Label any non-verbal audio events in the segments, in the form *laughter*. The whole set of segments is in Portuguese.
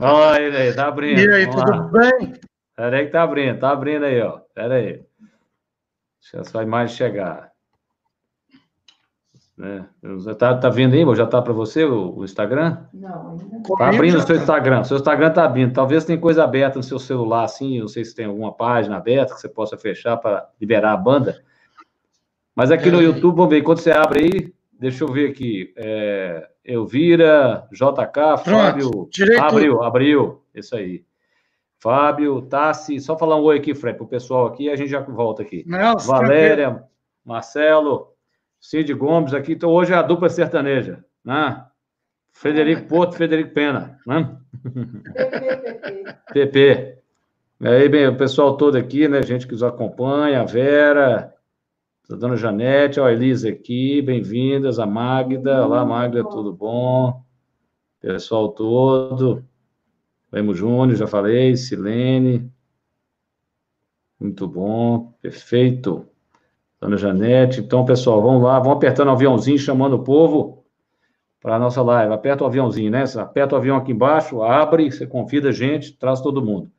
Olha ele aí, tá abrindo. E aí, Vamos tudo lá. bem? Pera aí que tá abrindo, tá abrindo aí, ó. Pera aí. Deixa só a imagem chegar. Né? Tá, tá vendo aí, já tá para você o, o, Instagram? Não, ainda não. Tá abrindo o seu. Instagram. Seu Instagram tá abrindo. Talvez tenha coisa aberta no seu celular, assim. Não sei se tem alguma página aberta que você possa fechar para liberar a banda. Mas aqui é. no YouTube, vamos ver. Quando você abre aí, deixa eu ver aqui. É, Elvira, JK, Fábio. Direito. Abriu, abriu. Isso aí. Fábio, Tassi, só falar um oi aqui, Fred, para o pessoal aqui, e a gente já volta aqui. Nossa, Valéria, Marcelo, Cid Gomes aqui. Então, hoje é a dupla sertaneja, né? Frederico Porto, Frederico Pena, né? *laughs* PP. E aí, bem, o pessoal todo aqui, né? Gente que nos acompanha, a Vera, a dona Janete, a Elisa aqui, bem-vindas, a Magda. Olá, Magda, tudo bom? Pessoal todo. Lemo Júnior, já falei, Silene. Muito bom, perfeito. Dona Janete. Então, pessoal, vamos lá, vamos apertando o aviãozinho, chamando o povo para a nossa live. Aperta o aviãozinho, né? Aperta o avião aqui embaixo, abre, você convida a gente, traz todo mundo.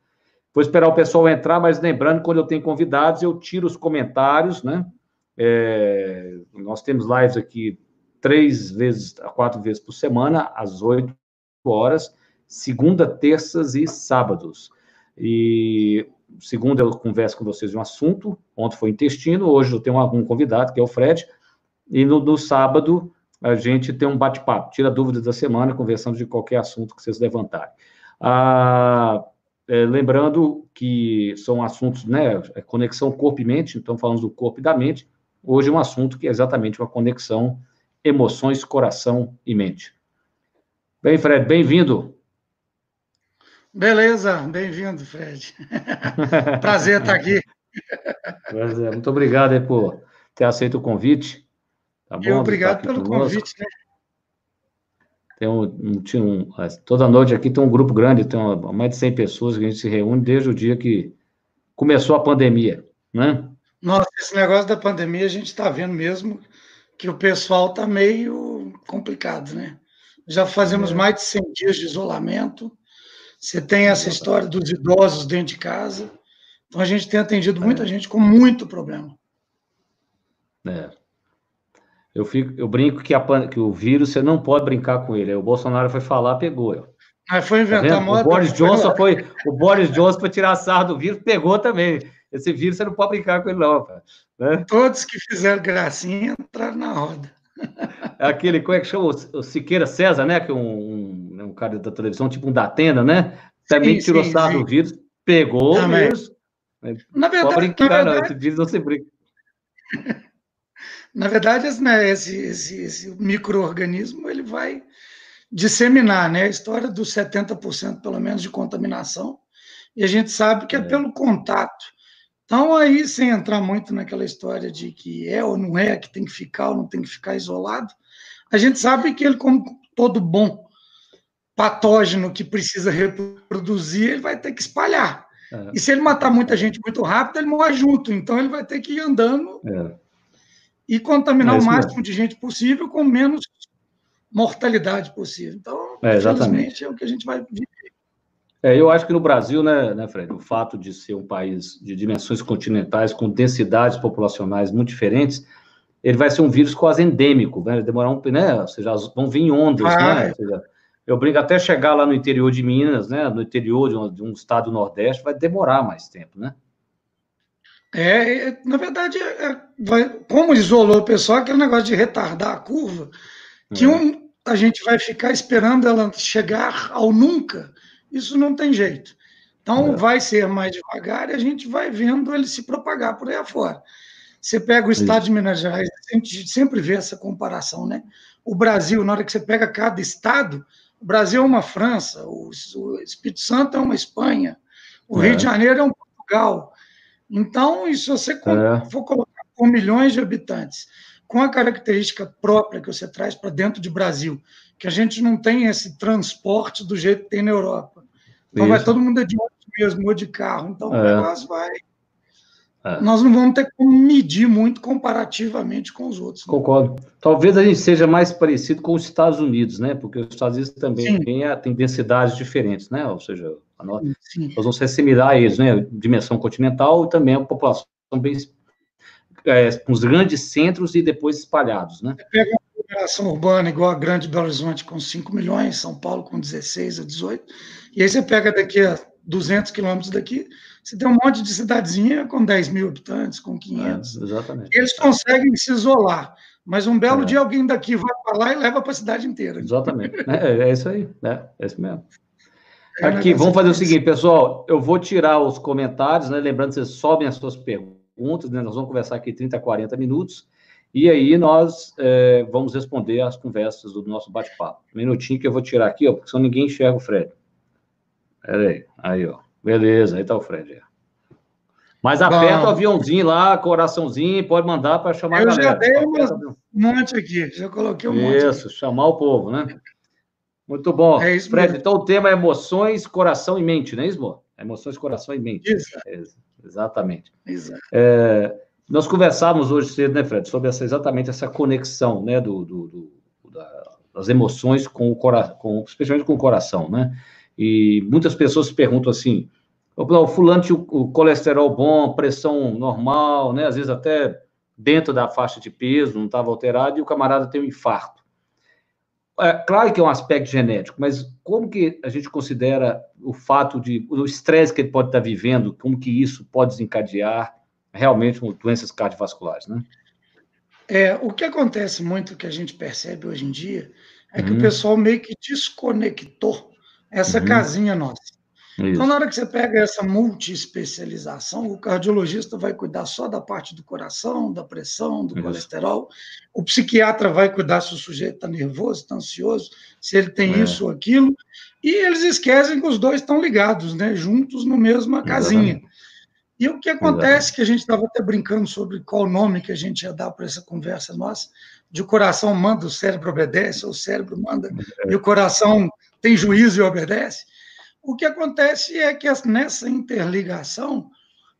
Vou esperar o pessoal entrar, mas lembrando, quando eu tenho convidados, eu tiro os comentários, né? É, nós temos lives aqui três vezes, quatro vezes por semana, às oito horas, segunda, terças e sábados. E segunda eu converso com vocês de um assunto, ontem foi intestino, hoje eu tenho algum convidado, que é o Fred, e no, no sábado a gente tem um bate-papo, tira dúvidas da semana, conversando de qualquer assunto que vocês levantarem. Ah, é, lembrando que são assuntos, né, é conexão corpo e mente, então falamos do corpo e da mente, hoje é um assunto que é exatamente uma conexão emoções, coração e mente. Bem, Fred, bem-vindo. Beleza, bem-vindo, Fred. *laughs* Prazer estar aqui. Prazer. Muito obrigado aí por ter aceito o convite. Tá bom? obrigado pelo conosco. convite, né? Tem um, um, um, toda noite aqui tem um grupo grande, tem uma, mais de 100 pessoas que a gente se reúne desde o dia que começou a pandemia, né? Nossa, esse negócio da pandemia a gente está vendo mesmo que o pessoal está meio complicado, né? Já fazemos é. mais de 100 dias de isolamento, você tem essa história dos idosos dentro de casa. Então a gente tem atendido muita é. gente com muito problema. É. Eu, fico, eu brinco que, a, que o vírus você não pode brincar com ele. Aí o Bolsonaro foi falar, pegou. Eu. Aí foi inventar tá moda. O Boris Johnson *laughs* foi, o Boris Johnson foi tirar sarro do vírus, pegou também. Esse vírus você não pode brincar com ele, não. Né? Todos que fizeram gracinha entraram na roda. É aquele, como é que chama? O Siqueira César, né? Que é um, um cara da televisão, tipo um Datena, né? Também sim, tirou sim, sarro do vírus, pegou o vírus. Na verdade, brincar, na verdade, não, esse vírus não se brinca. *laughs* Na verdade, né, esse, esse, esse microorganismo ele vai disseminar, né? A história dos 70% pelo menos de contaminação, e a gente sabe que é, é pelo contato. Então, aí, sem entrar muito naquela história de que é ou não é, que tem que ficar ou não tem que ficar isolado, a gente sabe que ele, como todo bom patógeno que precisa reproduzir, ele vai ter que espalhar. É. E se ele matar muita gente muito rápido, ele morre junto. Então, ele vai ter que ir andando é. e contaminar é o máximo mesmo. de gente possível com menos mortalidade possível. Então, é, infelizmente, é o que a gente vai viver. É, eu acho que no Brasil, né, né, Fred, o fato de ser um país de dimensões continentais, com densidades populacionais muito diferentes, ele vai ser um vírus quase endêmico, vai demorar um, né, ou seja, vão vir em ondas, ah, né, seja, eu brinco até chegar lá no interior de Minas, né, no interior de um, de um estado do Nordeste, vai demorar mais tempo, né? É, é na verdade, é, é, vai, como isolou o pessoal, aquele negócio de retardar a curva, que é. um, a gente vai ficar esperando ela chegar ao nunca, isso não tem jeito. Então, é. vai ser mais devagar e a gente vai vendo ele se propagar por aí afora. Você pega o estado de Minas Gerais, a gente sempre vê essa comparação, né? O Brasil, na hora que você pega cada estado, o Brasil é uma França, o, Espírito Santo é uma Espanha, o é. Rio de Janeiro é um Portugal. Então, e se você é. for colocar com milhões de habitantes, com a característica própria que você traz para dentro de Brasil, que a gente não tem esse transporte do jeito que tem na Europa. Então Isso. vai todo mundo de ônibus mesmo, ou de carro. Então é. o vai. é. nós não vamos ter como medir muito comparativamente com os outros. Né? Concordo. Talvez a gente seja mais parecido com os Estados Unidos, né? Porque os Estados Unidos também tem, tem densidades diferentes, né? Ou seja, nós, nós vamos ser similar a eles, né? Dimensão continental e também a população bem é, com os grandes centros e depois espalhados, né? Pega uma população urbana igual a Grande Belo Horizonte com 5 milhões, São Paulo com 16 a 18, e aí você pega daqui a 200 quilômetros daqui, você tem um monte de cidadezinha com 10 mil habitantes, com 500. É, exatamente. Eles conseguem se isolar, mas um belo é. dia alguém daqui vai para lá e leva para a cidade inteira. Exatamente. É, é isso aí, né? É isso mesmo. É Aqui, vamos fazer o seguinte, pessoal. Eu vou tirar os comentários, né? Lembrando que vocês sobem as suas perguntas, né? Nós vamos conversar aqui 30, 40 minutos. E aí nós é, vamos responder as conversas do nosso bate-papo. Um minutinho que eu vou tirar aqui, ó, porque senão ninguém enxerga o Fred. Pera aí, ó. Beleza, aí tá o Fred. Mas aperta Bom, o aviãozinho lá, coraçãozinho, pode mandar para chamar eu a galera. Eu já dei um monte aqui, já coloquei um isso, monte. Isso, chamar o povo, né? Muito bom. É isso Fred, mesmo. então o tema é emoções, coração e mente, não é isso, Emoções, coração e mente. Isso. É, exatamente. Exato. É, nós conversávamos hoje cedo, né, Fred, sobre essa, exatamente essa conexão, né, do, do, do da, das emoções com o coração, especialmente com o coração, né? E muitas pessoas se perguntam assim: o fulano tinha o colesterol bom, pressão normal, né? Às vezes até dentro da faixa de peso, não estava alterado, e o camarada tem um infarto. É, claro que é um aspecto genético, mas como que a gente considera o fato de o estresse que ele pode estar vivendo, como que isso pode desencadear realmente doenças cardiovasculares, né? É, o que acontece muito que a gente percebe hoje em dia é que o uhum. pessoal meio que desconectou essa uhum. casinha nossa. Isso. Então, na hora que você pega essa multi-especialização, o cardiologista vai cuidar só da parte do coração, da pressão, do Isso. colesterol. O psiquiatra vai cuidar se o sujeito está nervoso, está ansioso, se ele tem é. isso ou aquilo. E eles esquecem que os dois estão ligados, né, juntos no mesma casinha. Exatamente. E o que acontece, Exatamente. que a gente estava até brincando sobre qual nome que a gente ia dar para essa conversa nossa, de o coração manda, o cérebro obedece, ou o cérebro manda é. e o coração tem juízo e obedece. O que acontece é que nessa interligação,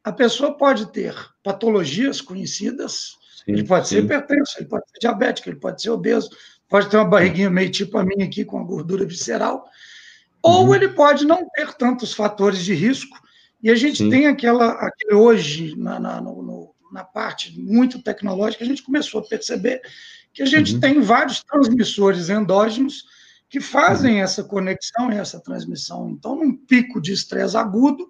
a pessoa pode ter patologias conhecidas, sim, ele pode sim. ser hipertenso, ele pode ser diabético, ele pode ser obeso, pode ter uma barriguinha meio tipo a minha aqui, com a gordura visceral, ou uhum. ele pode não ter tantos fatores de risco, e a gente sim. tem aquela, aquele hoje, na, na, no, na parte muito tecnológica, a gente começou a perceber que a gente uhum. tem vários transmissores endógenos que fazem uhum. essa conexão e essa transmissão. Então, num pico de estresse agudo,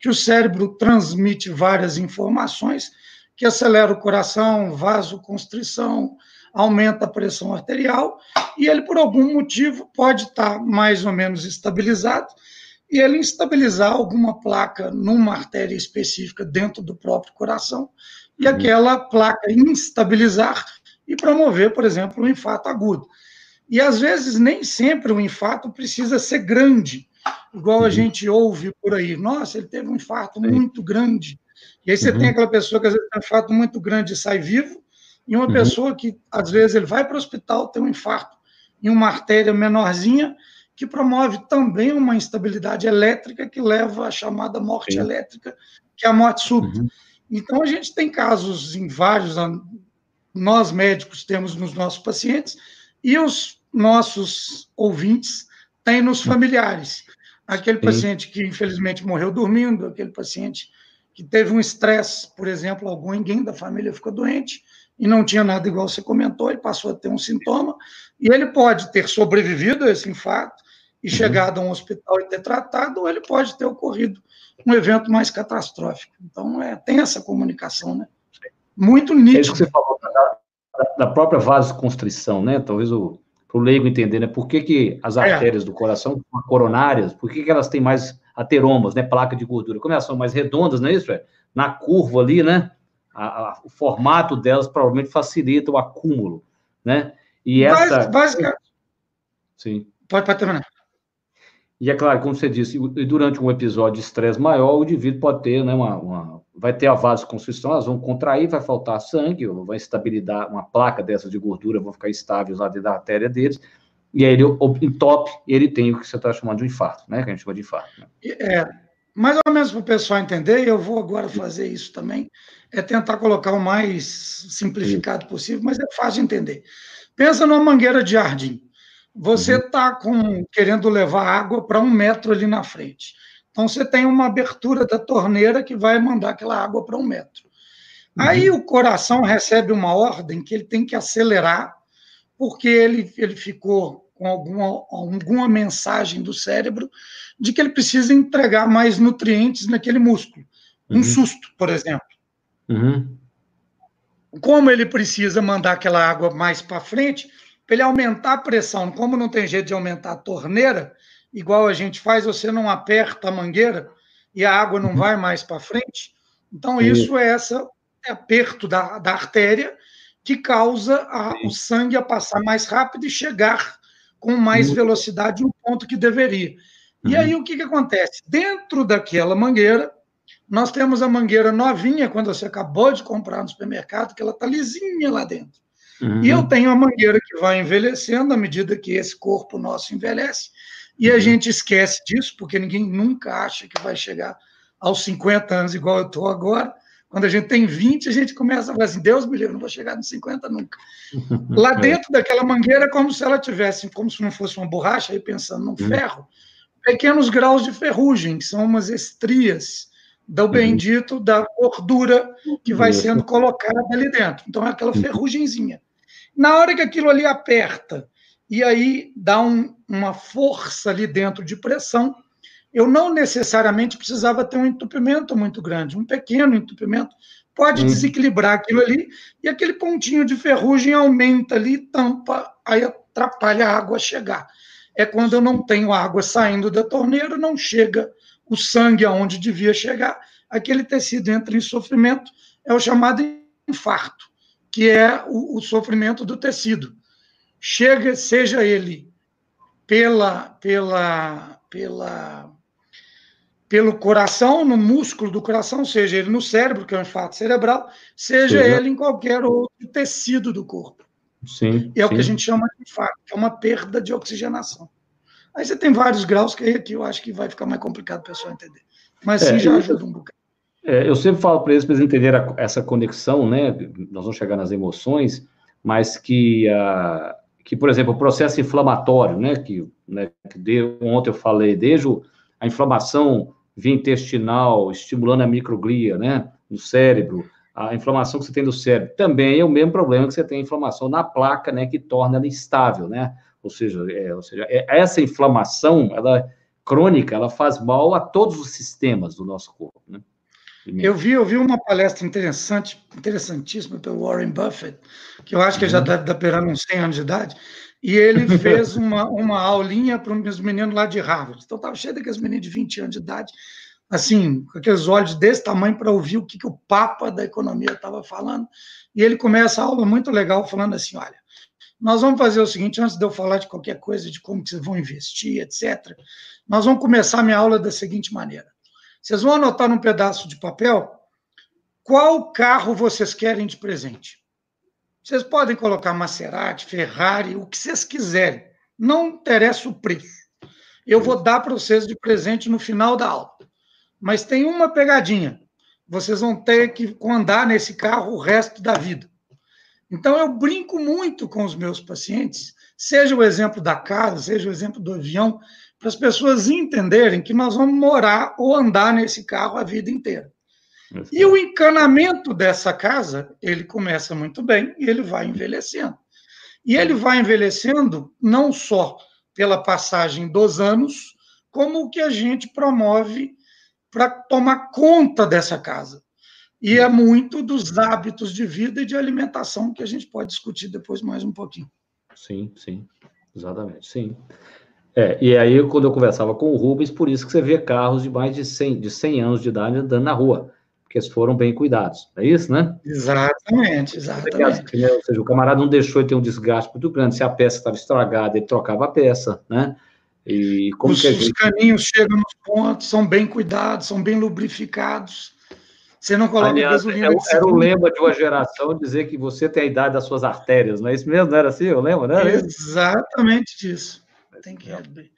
que o cérebro transmite várias informações, que acelera o coração, vasoconstrição, aumenta a pressão arterial, e ele, por algum motivo, pode estar mais ou menos estabilizado, e ele instabilizar alguma placa numa artéria específica dentro do próprio coração, e uhum. aquela placa instabilizar e promover, por exemplo, um infarto agudo. E às vezes nem sempre o infarto precisa ser grande, igual a gente ouve por aí. Nossa, ele teve um infarto muito grande. E aí você uhum. tem aquela pessoa que às vezes tem um infarto muito grande e sai vivo, e uma uhum. pessoa que às vezes ele vai para o hospital, tem um infarto em uma artéria menorzinha, que promove também uma instabilidade elétrica que leva à chamada morte Sim. elétrica, que é a morte súbita. Uhum. Então a gente tem casos em vários, nós médicos temos nos nossos pacientes, e os nossos ouvintes têm nos familiares. Aquele Sim. paciente que infelizmente morreu dormindo, aquele paciente que teve um estresse, por exemplo, alguém da família ficou doente e não tinha nada igual você comentou, ele passou a ter um sintoma, e ele pode ter sobrevivido a esse infarto e uhum. chegado a um hospital e ter tratado, ou ele pode ter ocorrido um evento mais catastrófico. Então, é, tem essa comunicação, né? Muito nítido. É isso que você falou da, da própria vasoconstrição, né? Talvez o para o leigo entender, né? Por que, que as é. artérias é. do coração são coronárias, por que, que elas têm mais ateromas, né? Placa de gordura. Como elas são mais redondas, não é isso, Fred? Na curva ali, né? A, a, o formato delas provavelmente facilita o acúmulo, né? E essa. Basicamente. Sim. Pode, pode terminar. E é claro, como você disse, durante um episódio de estresse maior, o indivíduo pode ter né, uma, uma vai ter a vasoconstrição, elas vão contrair, vai faltar sangue, vai estabilizar uma placa dessas de gordura, vão ficar estáveis lá dentro da artéria deles, e aí ele entope e ele tem o que você está chamando de um infarto, né? Que a gente chama de infarto. Né? É, mais ou menos para o pessoal entender, eu vou agora fazer isso também, é tentar colocar o mais simplificado possível, mas é fácil de entender. Pensa numa mangueira de jardim. Você está uhum. querendo levar água para um metro ali na frente. Então, você tem uma abertura da torneira que vai mandar aquela água para um metro. Uhum. Aí o coração recebe uma ordem que ele tem que acelerar, porque ele, ele ficou com alguma, alguma mensagem do cérebro de que ele precisa entregar mais nutrientes naquele músculo. Um uhum. susto, por exemplo. Uhum. Como ele precisa mandar aquela água mais para frente, para ele aumentar a pressão, como não tem jeito de aumentar a torneira, igual a gente faz, você não aperta a mangueira e a água não uhum. vai mais para frente. Então, isso é esse aperto da, da artéria que causa a, o sangue a passar mais rápido e chegar com mais uhum. velocidade no ponto que deveria. E aí, o que, que acontece? Dentro daquela mangueira, nós temos a mangueira novinha, quando você acabou de comprar no supermercado, que ela está lisinha lá dentro. Uhum. E eu tenho a mangueira que vai envelhecendo à medida que esse corpo nosso envelhece. E a uhum. gente esquece disso, porque ninguém nunca acha que vai chegar aos 50 anos igual eu estou agora. Quando a gente tem 20, a gente começa a falar assim: Deus me livre, não vou chegar nos 50 nunca. *laughs* Lá é. dentro daquela mangueira, é como se ela tivesse, como se não fosse uma borracha, aí pensando num uhum. ferro, pequenos graus de ferrugem, que são umas estrias do uhum. bendito da gordura que vai sendo colocada ali dentro. Então, é aquela ferrugemzinha. Na hora que aquilo ali aperta e aí dá um, uma força ali dentro de pressão. Eu não necessariamente precisava ter um entupimento muito grande, um pequeno entupimento pode hum. desequilibrar aquilo ali e aquele pontinho de ferrugem aumenta ali, tampa, aí atrapalha a água chegar. É quando eu não tenho água saindo da torneira, não chega o sangue aonde devia chegar, aquele tecido entra em sofrimento, é o chamado infarto, que é o, o sofrimento do tecido chega, seja ele pela, pela, pela, pelo coração, no músculo do coração, seja ele no cérebro, que é um infarto cerebral, seja ele em qualquer outro tecido do corpo. Sim. E é sim. o que a gente chama de infarto, que é uma perda de oxigenação. Aí você tem vários graus que aí aqui eu acho que vai ficar mais complicado para o pessoal entender. Mas sim, é, já ajuda um bocado. É, eu sempre falo para eles, para eles entenderem essa conexão, né? Nós vamos chegar nas emoções, mas que a, que, por exemplo, o processo inflamatório, né, que, né, que ontem eu falei, desde a inflamação via intestinal, estimulando a microglia, né, no cérebro, a inflamação que você tem no cérebro, também é o mesmo problema que você tem a inflamação na placa, né, que torna ela instável, né, ou seja, é, ou seja é, essa inflamação, ela crônica, ela faz mal a todos os sistemas do nosso corpo, né. Eu vi, eu vi uma palestra interessante, interessantíssima pelo Warren Buffett, que eu acho que uhum. já deve estar beirando uns 100 anos de idade, e ele *laughs* fez uma, uma aulinha para os meninos lá de Harvard. Então, estava cheio daqueles meninos de 20 anos de idade, assim, com aqueles olhos desse tamanho para ouvir o que, que o Papa da economia estava falando. E ele começa a aula muito legal falando assim: olha, nós vamos fazer o seguinte, antes de eu falar de qualquer coisa, de como que vocês vão investir, etc., nós vamos começar a minha aula da seguinte maneira. Vocês vão anotar num pedaço de papel qual carro vocês querem de presente. Vocês podem colocar Maserati, Ferrari, o que vocês quiserem. Não interessa o preço. Eu vou dar para vocês de presente no final da aula. Mas tem uma pegadinha. Vocês vão ter que andar nesse carro o resto da vida. Então, eu brinco muito com os meus pacientes, seja o exemplo da casa, seja o exemplo do avião, para as pessoas entenderem que nós vamos morar ou andar nesse carro a vida inteira. E o encanamento dessa casa, ele começa muito bem e ele vai envelhecendo. E ele vai envelhecendo não só pela passagem dos anos, como o que a gente promove para tomar conta dessa casa. E é muito dos hábitos de vida e de alimentação que a gente pode discutir depois mais um pouquinho. Sim, sim, exatamente, sim. É, e aí, quando eu conversava com o Rubens, por isso que você vê carros de mais de 100, de 100 anos de idade andando na rua, porque eles foram bem cuidados. É isso, né? Exatamente, exatamente. Ou seja, o camarada não deixou de ter um desgaste muito grande. Se a peça estava estragada, ele trocava a peça, né? E como os, que gente... os caninhos chegam nos pontos, são bem cuidados, são bem lubrificados. Você não coloca Aliás, gasolina. Era, era o lema de uma geração dizer que você tem a idade das suas artérias, não é isso mesmo? Não era assim? Eu lembro, né? Exatamente disso. Tem que abrir.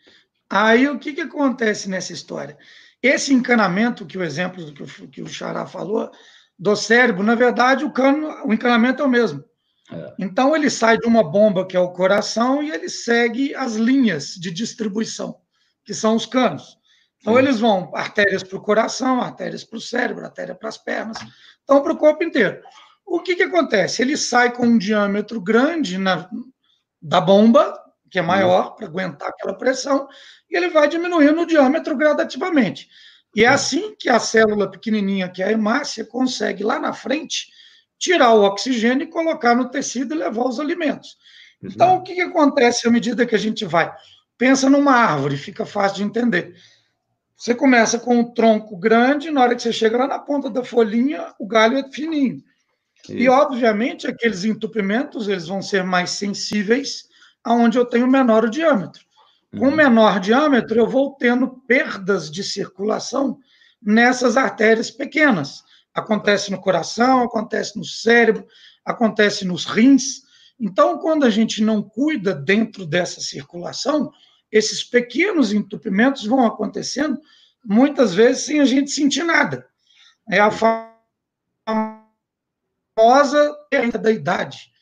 Aí o que, que acontece nessa história? esse encanamento, que o exemplo que o, que o Xará falou, do cérebro, na verdade, o, cano, o encanamento é o mesmo. É. Então, ele sai de uma bomba, que é o coração, e ele segue as linhas de distribuição, que são os canos. Então, Sim. eles vão artérias para o coração, artérias para o cérebro, artéria para as pernas, então para o corpo inteiro. O que, que acontece? Ele sai com um diâmetro grande na, da bomba, que é maior, para aguentar aquela pressão, e ele vai diminuindo o diâmetro gradativamente. E é assim que a célula pequenininha, que é a hemácia, consegue lá na frente tirar o oxigênio e colocar no tecido e levar os alimentos. Então, o que, que acontece à medida que a gente vai? Pensa numa árvore, fica fácil de entender. Você começa com um tronco grande, na hora que você chega lá na ponta da folhinha, o galho é fininho. Isso. E, obviamente, aqueles entupimentos eles vão ser mais sensíveis aonde eu tenho menor o diâmetro. Com uhum. menor diâmetro, eu vou tendo perdas de circulação nessas artérias pequenas. Acontece no coração, acontece no cérebro, acontece nos rins. Então, quando a gente não cuida dentro dessa circulação, esses pequenos entupimentos vão acontecendo, muitas vezes sem a gente sentir nada. É a famosa da idade.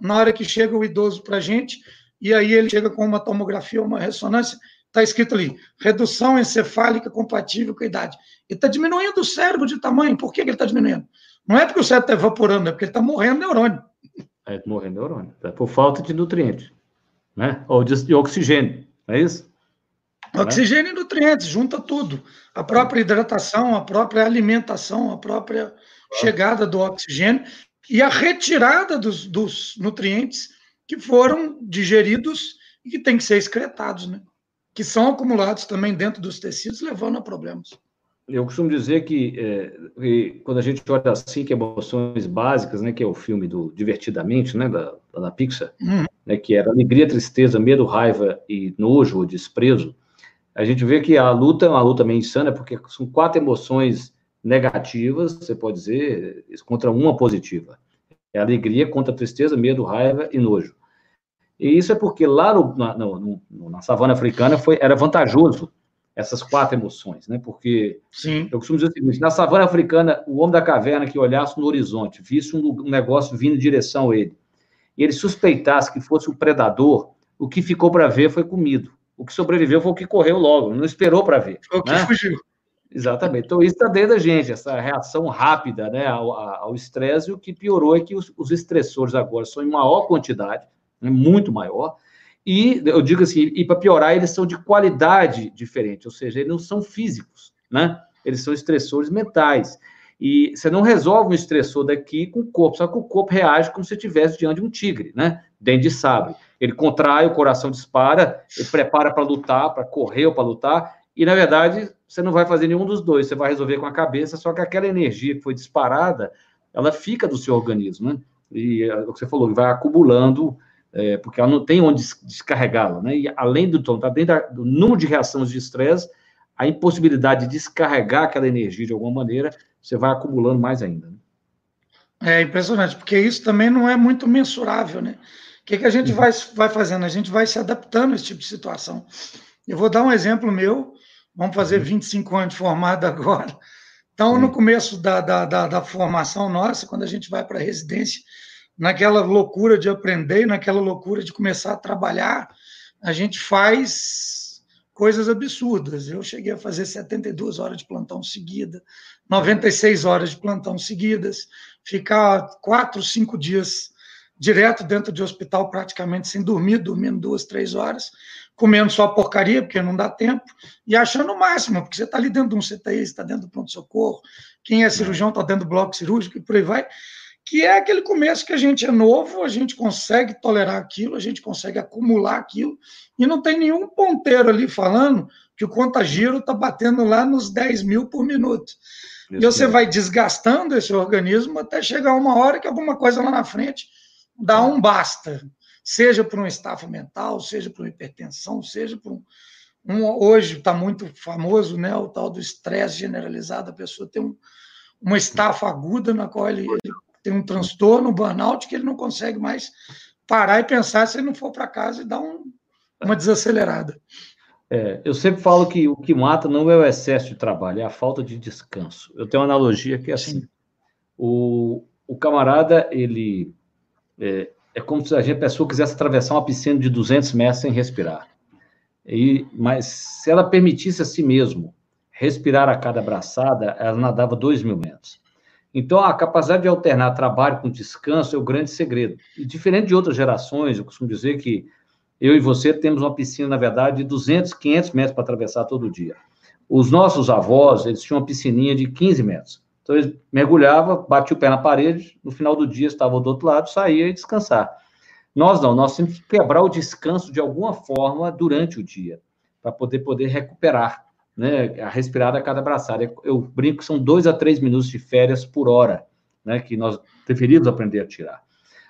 Na hora que chega o idoso para a gente, e aí ele chega com uma tomografia, uma ressonância, está escrito ali, redução encefálica compatível com a idade. Ele está diminuindo o cérebro de tamanho. Por que, que ele está diminuindo? Não é porque o cérebro está evaporando, é porque ele está morrendo neurônio. É, morrendo neurônio. É por falta de nutrientes, né? Ou de, de oxigênio, é isso? Oxigênio e nutrientes, junta tudo. A própria hidratação, a própria alimentação, a própria chegada do oxigênio e a retirada dos, dos nutrientes que foram digeridos e que têm que ser excretados, né? que são acumulados também dentro dos tecidos, levando a problemas. Eu costumo dizer que, é, quando a gente olha assim, que emoções básicas, né, que é o filme do Divertidamente, né, da, da Pixar, uhum. né, que era alegria, tristeza, medo, raiva e nojo ou desprezo, a gente vê que a luta é uma luta meio insana, porque são quatro emoções negativas, você pode dizer, contra uma positiva. É alegria contra tristeza, medo, raiva e nojo. E isso é porque lá no, na, no, na savana africana foi, era vantajoso essas quatro emoções, né? Porque Sim. eu costumo dizer o seguinte: na savana africana, o homem da caverna que olhasse no horizonte, visse um, um negócio vindo em direção a ele, e ele suspeitasse que fosse um predador, o que ficou para ver foi comido. O que sobreviveu foi o que correu logo, não esperou para ver. O que né? fugiu. Exatamente. Então, isso está dentro da gente, essa reação rápida né, ao estresse, e o que piorou é que os, os estressores agora são em maior quantidade, né, muito maior, e eu digo assim, e para piorar, eles são de qualidade diferente, ou seja, eles não são físicos, né? Eles são estressores mentais. E você não resolve um estressor daqui com o corpo, só que o corpo reage como se estivesse diante de um tigre, né? Dente de sabre. Ele contrai, o coração dispara, ele prepara para lutar, para correr ou para lutar, e na verdade você não vai fazer nenhum dos dois, você vai resolver com a cabeça, só que aquela energia que foi disparada, ela fica do seu organismo, né? E é o que você falou, vai acumulando, é, porque ela não tem onde descarregá-la, né? E além do, tá dentro do número de reações de estresse, a impossibilidade de descarregar aquela energia de alguma maneira, você vai acumulando mais ainda. Né? É impressionante, porque isso também não é muito mensurável, né? O que, que a gente uhum. vai, vai fazendo? A gente vai se adaptando a esse tipo de situação. Eu vou dar um exemplo meu. Vamos fazer 25 uhum. anos de formado *laughs* agora. Então, no começo da, da, da, da formação nossa, quando a gente vai para a residência, naquela loucura de aprender, naquela loucura de começar a trabalhar, a gente faz coisas absurdas. Eu cheguei a fazer 72 horas de plantão seguida, 96 horas de plantão seguidas, ficar quatro, cinco dias direto dentro de hospital, praticamente sem dormir, dormindo duas, três horas, comendo só porcaria, porque não dá tempo, e achando o máximo, porque você está ali dentro de um CTI, está dentro do pronto-socorro, quem é cirurgião está dentro do bloco cirúrgico e por aí vai, que é aquele começo que a gente é novo, a gente consegue tolerar aquilo, a gente consegue acumular aquilo, e não tem nenhum ponteiro ali falando que o contagiro está batendo lá nos 10 mil por minuto. Isso e você vai desgastando esse organismo até chegar uma hora que alguma coisa lá na frente dá um basta seja por um estafa mental, seja por uma hipertensão, seja por um. um hoje está muito famoso né, o tal do estresse generalizado, a pessoa tem um, uma estafa aguda na qual ele, ele tem um transtorno, um burnout, que ele não consegue mais parar e pensar se ele não for para casa e dar um, uma desacelerada. É, eu sempre falo que o que mata não é o excesso de trabalho, é a falta de descanso. Eu tenho uma analogia que é assim: o, o camarada, ele é, é, como se a, pessoa quisesse atravessar uma piscina de 200 metros sem respirar. E, mas se ela permitisse a si mesmo respirar a cada braçada, ela nadava 2 mil metros. Então, a capacidade de alternar trabalho com descanso é o grande segredo. E diferente de outras gerações, eu costumo dizer que eu e você temos uma piscina, na verdade, de 200, 500 metros para atravessar todo dia. Os nossos avós, eles tinham uma piscininha de 15 metros. Então, eles mergulhavam, batiam o pé na parede, no final do dia estavam do outro lado, saía e descansar. Nós não, nós temos que quebrar o descanso de alguma forma durante o dia, para poder, poder recuperar, né, a respirada a cada braçada. Eu brinco que são dois a três minutos de férias por hora, né, que nós deveríamos aprender a tirar.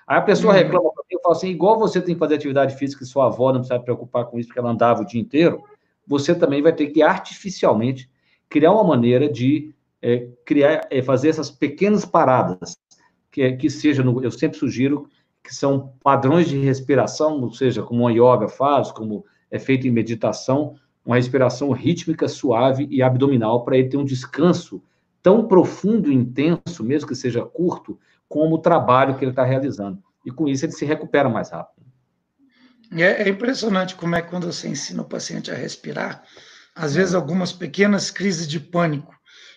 Aí a pessoa uhum. reclama eu falo assim, igual você tem que fazer atividade física e sua avó não precisa preocupar com isso porque ela andava o dia inteiro, você também vai ter que artificialmente criar uma maneira de é, criar, é, fazer essas pequenas paradas, que, é, que seja, no, eu sempre sugiro que são padrões de respiração, ou seja, como a yoga faz, como é feito em meditação, uma respiração rítmica, suave e abdominal, para ele ter um descanso tão profundo e intenso, mesmo que seja curto, como o trabalho que ele está realizando. E com isso ele se recupera mais rápido. É, é impressionante como é que quando você ensina o paciente a respirar, às vezes algumas pequenas crises de pânico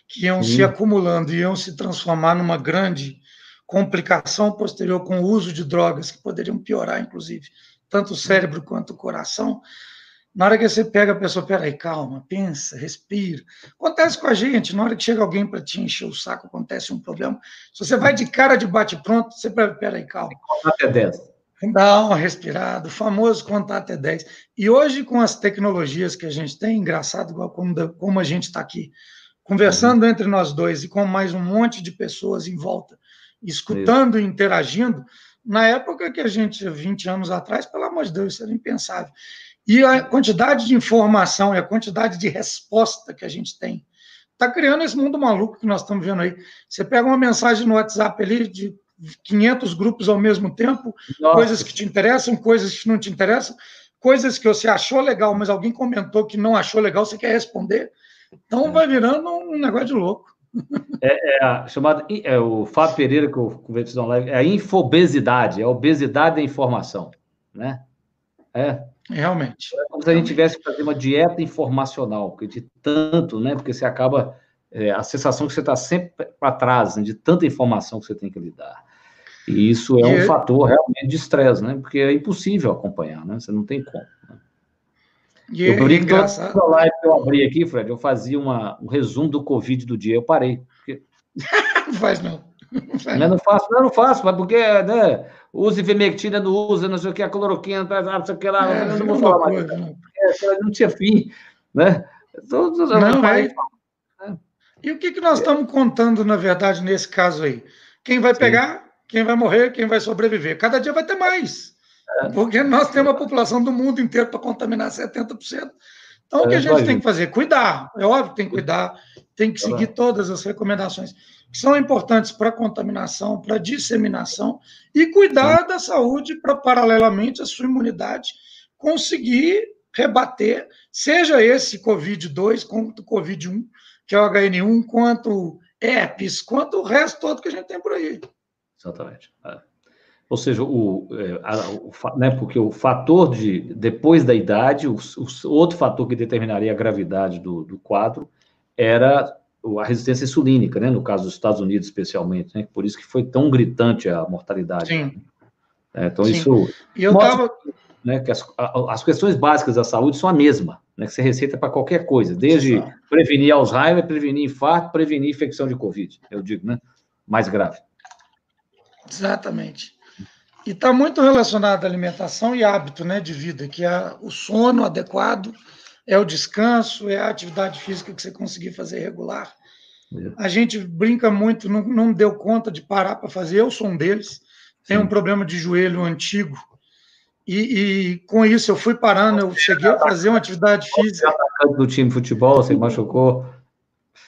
que iam Sim. se acumulando e iam se transformar numa grande complicação posterior com o uso de drogas que poderiam piorar, inclusive, tanto o cérebro quanto o coração. Na hora que você pega a pessoa, peraí, calma, pensa, respira. Acontece com a gente, na hora que chega alguém para te encher o saco, acontece um problema. Se você vai de cara de bate-pronto, você peraí, calma. Até 10. Dá uma respirada, o famoso contar até 10. E hoje, com as tecnologias que a gente tem, engraçado, igual como, como a gente está aqui, conversando entre nós dois e com mais um monte de pessoas em volta, escutando e interagindo, na época que a gente, 20 anos atrás, pelo amor de Deus, isso era impensável. E a quantidade de informação e a quantidade de resposta que a gente tem está criando esse mundo maluco que nós estamos vendo aí. Você pega uma mensagem no WhatsApp ali de 500 grupos ao mesmo tempo, Nossa. coisas que te interessam, coisas que não te interessam, coisas que você achou legal, mas alguém comentou que não achou legal, você quer responder. Então é. vai virando um negócio de louco. É, é a chamada, é o Fábio Pereira, que eu conversei na live, é a infobesidade, é a obesidade da informação, né? É. Realmente. É como se a gente tivesse que fazer uma dieta informacional, de tanto, né? Porque você acaba, é, a sensação que você está sempre para trás, né? de tanta informação que você tem que lidar. E isso é um fator realmente de estresse, né? Porque é impossível acompanhar, né? Você não tem como. Né? E eu brinco é engraçado... toda live que eu abri aqui, Fred, eu fazia uma, um resumo do Covid do dia, eu parei. Porque... não *laughs* faz não. Não, *laughs* faz. não, não faço, não, não faço, mas porque, né, usa ivermectina, não usa, não sei o que, a cloroquina, não sei o que lá, é, não vou falar mais. Coisa, não. não tinha fim, né? Não, é. Né? E o que, que nós estamos contando, na verdade, nesse caso aí? Quem vai Sim. pegar, quem vai morrer, quem vai sobreviver. Cada dia vai ter mais. Porque nós temos a população do mundo inteiro para contaminar 70%. Então, o que a gente tem que fazer? Cuidar. É óbvio que tem que cuidar, tem que seguir todas as recomendações que são importantes para contaminação, para disseminação, e cuidar da saúde para, paralelamente, a sua imunidade conseguir rebater, seja esse Covid-2 quanto o Covid-1, que é o HN1, quanto herpes, quanto o resto todo que a gente tem por aí. Exatamente. É. Ou seja, o, é, a, o, né, porque o fator de depois da idade, o, o outro fator que determinaria a gravidade do, do, quadro era a resistência insulínica, né, no caso dos Estados Unidos especialmente, né, por isso que foi tão gritante a mortalidade. Sim. É, então Sim. isso e eu mostra, tava... né, que as, as questões básicas da saúde são a mesma, né, que você receita para qualquer coisa, desde prevenir Alzheimer, prevenir infarto, prevenir infecção de Covid, eu digo, né, mais grave. Exatamente. E está muito relacionado à alimentação e hábito né, de vida, que é o sono adequado, é o descanso, é a atividade física que você conseguir fazer regular. É. A gente brinca muito, não, não deu conta de parar para fazer, eu sou um deles, tenho um problema de joelho antigo, e, e, com isso eu fui parando, eu cheguei a fazer uma atividade física. do time de futebol, você machucou?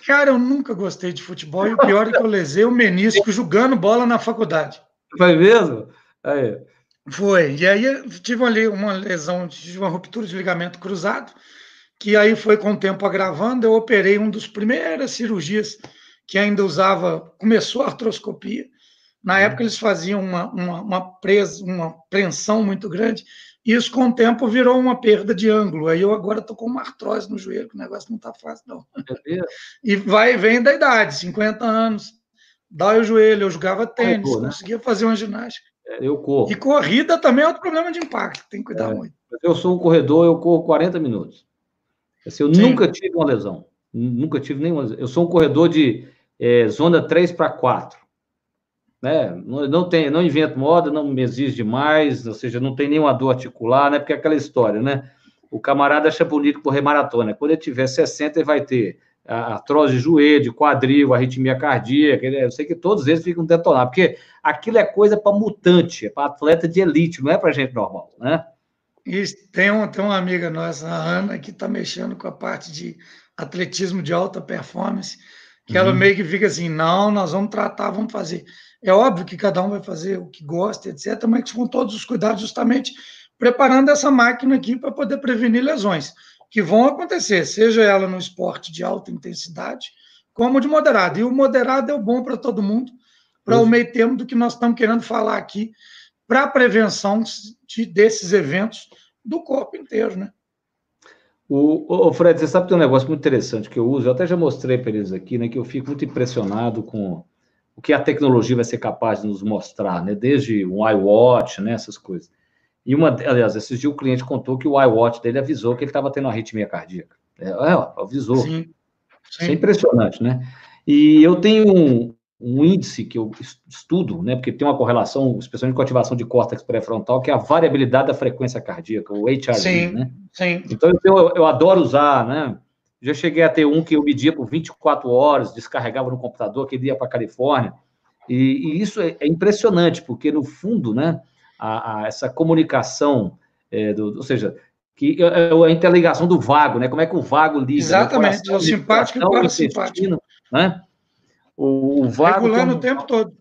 Cara, eu nunca gostei de futebol, e o pior é que eu lesei o menisco jogando bola na faculdade. Foi mesmo? Aí. Foi. E aí tive ali uma lesão, uma ruptura de ligamento cruzado. Que aí foi com o tempo agravando, eu operei um dos primeiras cirurgias que ainda usava, começou a artroscopia. Na uhum. época eles faziam uma, uma, uma, presa, uma preensão muito grande, e isso com o tempo virou uma perda de ângulo. Aí eu agora estou com uma artrose no joelho, que o negócio não está fácil, não. É *laughs* e vai vem da idade, 50 anos, dói o joelho, eu jogava tênis, né? conseguia fazer uma ginástica. É, eu corro. E corrida também é outro problema de impacto, tem que cuidar é, muito. Eu sou um corredor, eu corro 40 minutos. Assim, eu Sim. nunca tive uma lesão. Nunca tive nenhuma lesão. Eu sou um corredor de é, zona 3 para 4. Né? Não, não, tem, não invento moda, não me exige demais, ou seja, não tem nenhuma dor articular, né? Porque é aquela história, né? O camarada acha bonito correr maratona. Quando ele tiver 60, ele vai ter artrose de joelho, de quadril, arritmia cardíaca. Eu sei que todos eles ficam detonados, porque aquilo é coisa para mutante, é para atleta de elite, não é para gente normal, né? Isso, tem, um, tem uma amiga nossa, a Ana, que está mexendo com a parte de atletismo de alta performance, que uhum. ela meio que fica assim, não, nós vamos tratar, vamos fazer. É óbvio que cada um vai fazer o que gosta, etc., mas com todos os cuidados, justamente preparando essa máquina aqui para poder prevenir lesões, que vão acontecer, seja ela no esporte de alta intensidade, como de moderado. E o moderado é o bom para todo mundo, para o meio termo do que nós estamos querendo falar aqui, para a prevenção de, desses eventos do corpo inteiro, né? O, o, Fred, você sabe que tem um negócio muito interessante que eu uso, eu até já mostrei para eles aqui, né, que eu fico muito impressionado com o que a tecnologia vai ser capaz de nos mostrar, né, desde um iWatch, né, essas coisas. E uma, aliás, esses dias o cliente contou que o iWatch dele avisou que ele estava tendo uma arritmia cardíaca. É, é avisou. Sim, sim. Isso é impressionante, né? E eu tenho um, um índice que eu estudo, né, porque tem uma correlação, especialmente com a ativação de córtex pré-frontal, que é a variabilidade da frequência cardíaca, o HRV, sim, né? Sim. Então eu, eu adoro usar, né? Já cheguei a ter um que eu media por 24 horas, descarregava no computador, que ia para a Califórnia. E, e, isso é, é, impressionante, porque no fundo, né, a, a essa comunicação, é, do, ou seja, que é, é a interligação do vago, né? Como é que o vago liga? Né, Exatamente, né? o simpático e o parasimpático. Né? O, o vago. Regulando o tempo todo.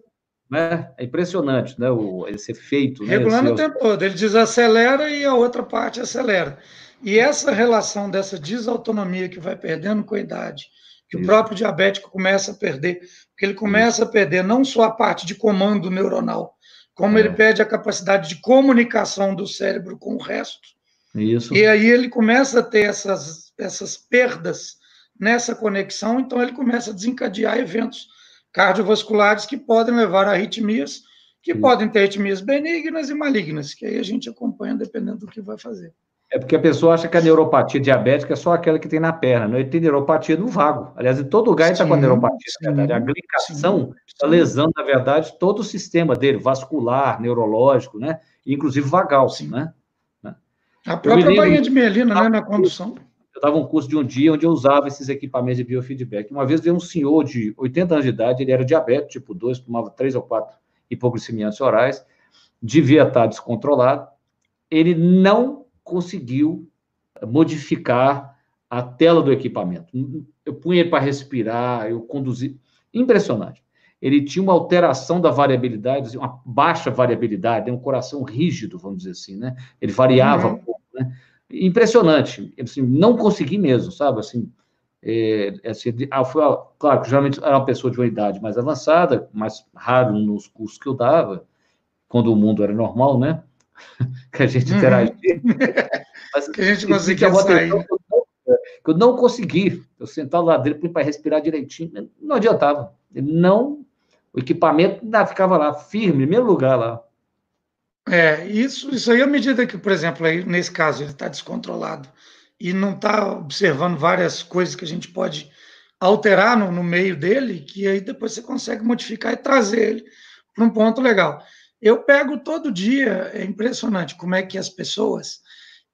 Né? É impressionante, né? O, esse efeito. Né? Regulando né? esse... o tempo todo. Ele desacelera e a outra parte acelera. E essa relação dessa desautonomia que vai perdendo com a idade, que Isso. o próprio diabético começa a perder, porque ele começa Isso. a perder não só a parte de comando neuronal, como é. ele perde a capacidade de comunicação do cérebro com o resto. Isso. E aí ele começa a ter essas, essas perdas nessa conexão, então ele começa a desencadear eventos cardiovasculares que podem levar a arritmias, que Sim. podem ter arritmias benignas e malignas, que aí a gente acompanha dependendo do que vai fazer. É porque a pessoa acha que a neuropatia diabética é só aquela que tem na perna, não? Ele tem neuropatia no vago. Aliás, em todo lugar ele está com a neuropatia, sim, na verdade. A glicação está lesando, na verdade, todo o sistema dele, vascular, neurológico, né? Inclusive vagal, sim. né? A própria bainha de mielina, né, na condução eu dava um curso de um dia onde eu usava esses equipamentos de biofeedback. Uma vez veio um senhor de 80 anos de idade, ele era diabético, tipo 2, tomava 3 ou 4 hipoglicemiantes orais, devia estar descontrolado. Ele não conseguiu modificar a tela do equipamento. Eu punha ele para respirar, eu conduzi. Impressionante. Ele tinha uma alteração da variabilidade, uma baixa variabilidade, um coração rígido, vamos dizer assim, né? Ele variava uhum. Impressionante. Assim, não consegui mesmo, sabe? Assim, é, assim, ah, foi, claro que geralmente era uma pessoa de uma idade mais avançada, mais raro nos cursos que eu dava, quando o mundo era normal, né? *laughs* que a gente uhum. interagia. *laughs* Mas, que a gente conseguia sair. Que eu, não, que eu não consegui. Eu sentava lá dentro para respirar direitinho, não adiantava. Não, o equipamento ainda ficava lá, firme, no mesmo lugar lá. É, isso, isso aí à medida que, por exemplo, aí, nesse caso, ele está descontrolado e não está observando várias coisas que a gente pode alterar no, no, meio dele, que aí depois você consegue modificar e trazer ele para um ponto legal. Eu pego todo dia, é impressionante como é que as pessoas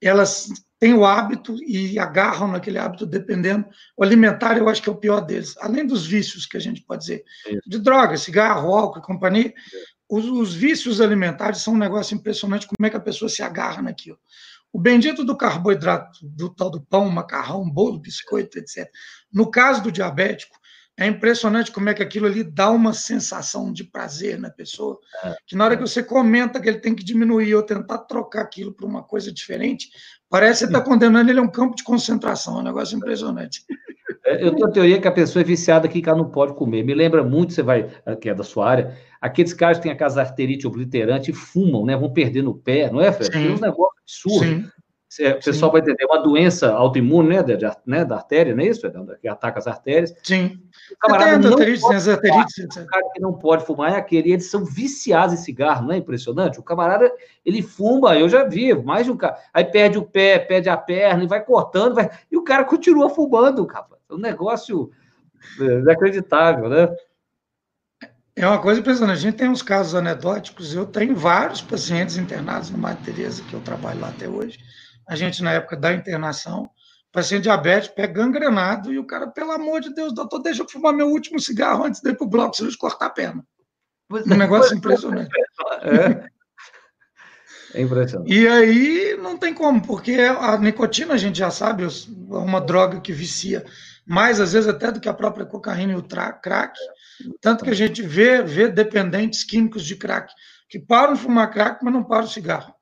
elas têm o hábito e agarram naquele hábito dependendo. O alimentar, eu acho que é o pior deles, além dos vícios que a gente pode dizer, de drogas, cigarro, álcool e companhia. Os, os, vícios alimentares são um negócio impressionante, como é que a pessoa se agarra naquilo. O bendito do carboidrato, do tal do pão, macarrão, bolo, biscoito, etc. No caso do diabético, é impressionante como é que aquilo ali dá uma sensação de prazer na pessoa, é, que na hora é. que você comenta que ele tem que diminuir ou tentar trocar aquilo por uma coisa diferente, parece que você está condenando ele a um campo de concentração, é um negócio impressionante. É, eu tenho a teoria que a pessoa é viciada que ela não pode comer. Me lembra muito, você vai, que é da sua área, aqueles caras que têm a casa arterite obliterante e fumam, né? Vão perdendo o pé, não é, Fred? Tem uns negócios absurdos. Sim. O pessoal Sim. vai entender, uma doença autoimune, né, de, né, da artéria, não é isso? Que ataca as artérias. Sim. O camarada não arterites, pode as arterites, o cara que não pode fumar é aquele, eles são viciados em cigarro, não é impressionante? O camarada, ele fuma, eu já vi, mais de um cara, aí perde o pé, perde a perna, e vai cortando, vai, e o cara continua fumando, cara. É um negócio inacreditável, né? É uma coisa impressionante. A gente tem uns casos anedóticos. Eu tenho vários pacientes internados no Madre Teresa, que eu trabalho lá até hoje, a gente, na época da internação, paciente diabético, pé gangrenado, e o cara, pelo amor de Deus, doutor, deixa eu fumar meu último cigarro antes de ir para o bloco de cortar a perna. Um é, negócio impressionante. *laughs* É. é impressionante. E aí não tem como, porque a nicotina, a gente já sabe, é uma droga que vicia mais, às vezes, até do que a própria cocaína e o crack. Tanto que a gente vê, vê dependentes químicos de crack que param de fumar crack, mas não param o cigarro.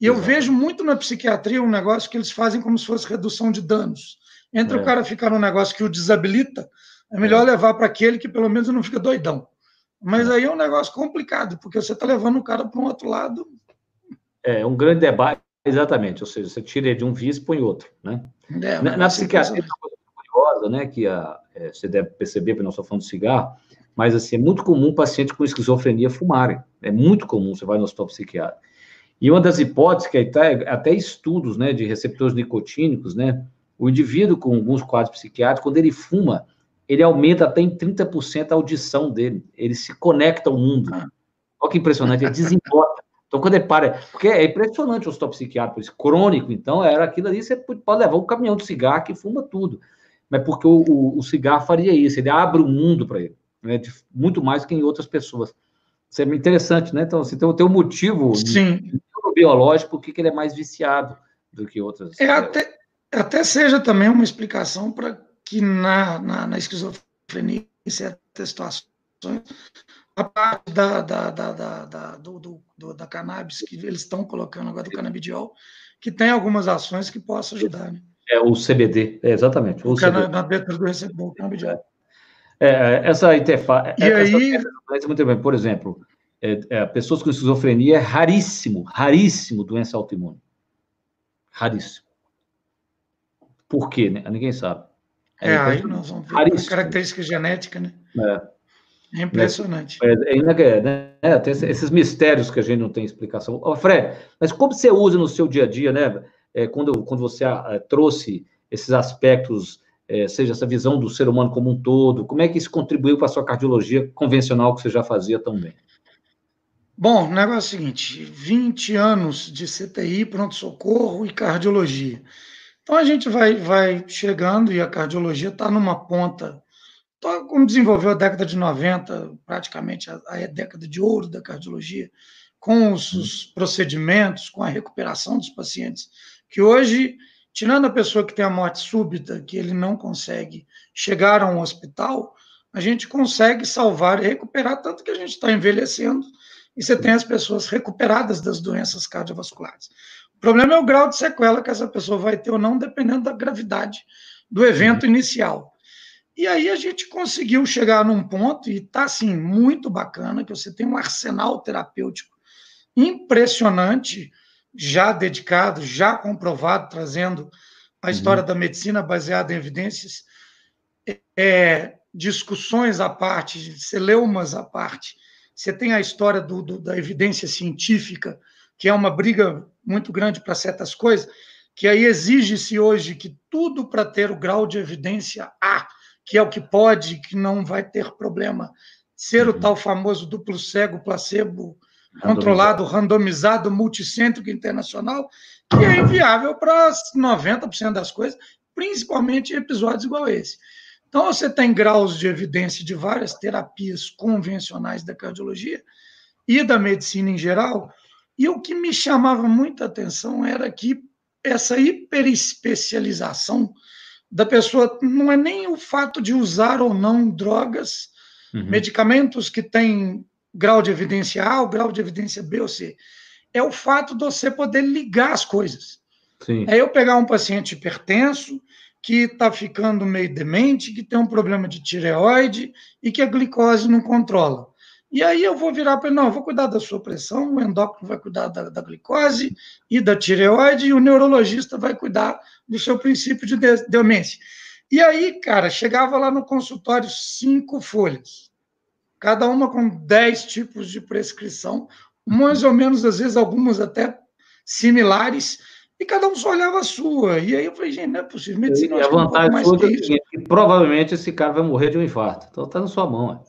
E eu vejo muito na psiquiatria um negócio que eles fazem como se fosse redução de danos. Entre é. o cara ficar num negócio que o desabilita, é melhor é. levar para aquele que pelo menos não fica doidão. Mas é. aí é um negócio complicado, porque você está levando o cara para um outro lado. É um grande debate, exatamente. Ou seja, você tira de um vício e põe outro. Né? É, na, na psiquiatria, curiosa, né, que a, é, você deve perceber, porque nós estamos falando de cigarro, mas assim, é muito comum paciente com esquizofrenia fumarem. É muito comum, você vai no hospital psiquiátrico. E uma das hipóteses que está até estudos, né, de receptores nicotínicos, né, o indivíduo com alguns quadros psiquiátricos, quando ele fuma, ele aumenta até em 30% a audição dele, ele se conecta ao mundo. Ah. Olha que impressionante, ele desembota. Então, quando ele para, porque é impressionante o hospital psiquiátrico, esse crônico, então, era aquilo ali, você pode levar um caminhão de cigarro que fuma tudo. Mas porque o, o, o cigarro faria isso, ele abre o mundo para ele, né, de, muito mais que em outras pessoas. Isso é interessante, né? Então, você tem, tem um motivo Sim. biológico por que ele é mais viciado do que outras. É, até, até seja também uma explicação para que na, na, na, esquizofrenia, em certas situações, a parte da, da, da, da, do, do, do, da cannabis que eles estão colocando agora do canabidiol, que tem algumas ações que possam ajudar. Né? É o CBD, é, exatamente. O CBD. Na do receptor, canabidiol. É, é, essa interface. E essa, aí. Essa, muito bem. Por exemplo, é, é, pessoas com esquizofrenia é raríssimo, raríssimo doença autoimune. Raríssimo. Por quê? Né? Ninguém sabe. É, é aí nós vamos ver raríssimo. característica genética, né? É. É impressionante. É, é, é né? Tem esses mistérios que a gente não tem explicação. Oh, Fred, mas como você usa no seu dia a dia, né? É, quando, quando você ah, trouxe esses aspectos é, seja essa visão do ser humano como um todo? Como é que isso contribuiu para a sua cardiologia convencional que você já fazia tão bem? Bom, o negócio é o seguinte: 20 anos de CTI, pronto-socorro e cardiologia. Então a gente vai, vai chegando e a cardiologia está numa ponta. Então, como desenvolveu a década de 90, praticamente a, a década de ouro da cardiologia, com os, os procedimentos, com a recuperação dos pacientes, que hoje tirando a pessoa que tem a morte súbita, que ele não consegue chegar a um hospital, a gente consegue salvar e recuperar, tanto que a gente está envelhecendo e você tem as pessoas recuperadas das doenças cardiovasculares. O problema é o grau de sequela que essa pessoa vai ter ou não, dependendo da gravidade do evento uhum. inicial. E aí a gente conseguiu chegar num ponto, e está assim, muito bacana, que você tem um arsenal terapêutico impressionante já dedicado, já comprovado, trazendo a história uhum. da medicina baseada em evidências, é, discussões à parte, celeumas à parte. Você tem a história do, do, da evidência científica, que é uma briga muito grande para certas coisas, que aí exige-se hoje que tudo para ter o grau de evidência A, que é o que pode, que não vai ter problema, ser uhum. o tal famoso duplo cego, placebo, controlado, randomizado, multicêntrico internacional, que é inviável para 90% das coisas, principalmente em episódios igual esse. Então, você tem graus de evidência de várias terapias convencionais da cardiologia e da medicina em geral, e o que me chamava muita atenção era que essa hiperespecialização da pessoa, não é nem o fato de usar ou não drogas, uhum. medicamentos que têm grau de evidência A ou grau de evidência B ou C. É o fato de você poder ligar as coisas. Sim. É eu pegar um paciente hipertenso que está ficando meio demente, que tem um problema de tireoide e que a glicose não controla. E aí eu vou virar para ele, não, eu vou cuidar da sua pressão, o endócrino vai cuidar da, da, glicose e da tireoide, e o neurologista vai cuidar do seu princípio de demência. E aí, cara, chegava lá no consultório cinco folhas, cada uma com dez tipos de prescrição, mais ou menos, às vezes, algumas até similares, e cada um só olhava a sua. E aí eu falei, gente, não é possível. Medicina, e a vantagem um toda é que, provavelmente esse cara vai morrer de um infarto. Então está na sua mão.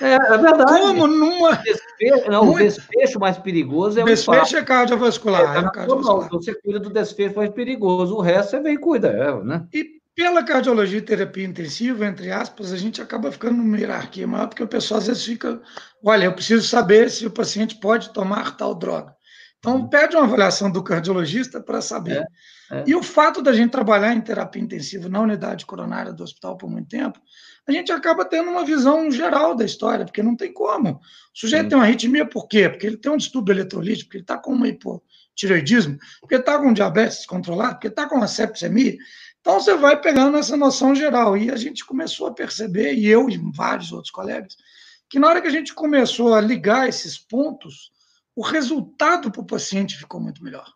É, é verdade. Como numa. Desfecho, não, o desfecho mais perigoso é o Desfecho é cardiovascular. É, é cardiovascular. Não, você cuida do desfecho mais perigoso, o resto você vem e cuida, é, né? E pela cardiologia e terapia intensiva, entre aspas, a gente acaba ficando numa hierarquia maior, porque o pessoal às vezes fica, olha, eu preciso saber se o paciente pode tomar tal droga. Então, uhum. pede uma avaliação do cardiologista para saber. É, é. E o fato da gente trabalhar em terapia intensiva na unidade coronária do hospital por muito tempo, a gente acaba tendo uma visão geral da história, porque não tem como. O sujeito Sim. tem uma arritmia por quê? Porque ele tem um distúrbio eletrolítico, porque ele está com uma hipotireoidismo, porque está com diabetes descontrolado, porque está com uma septicemia. Então, você vai pegando essa noção geral. E a gente começou a perceber, e eu e vários outros colegas, que na hora que a gente começou a ligar esses pontos, o resultado para o paciente ficou muito melhor.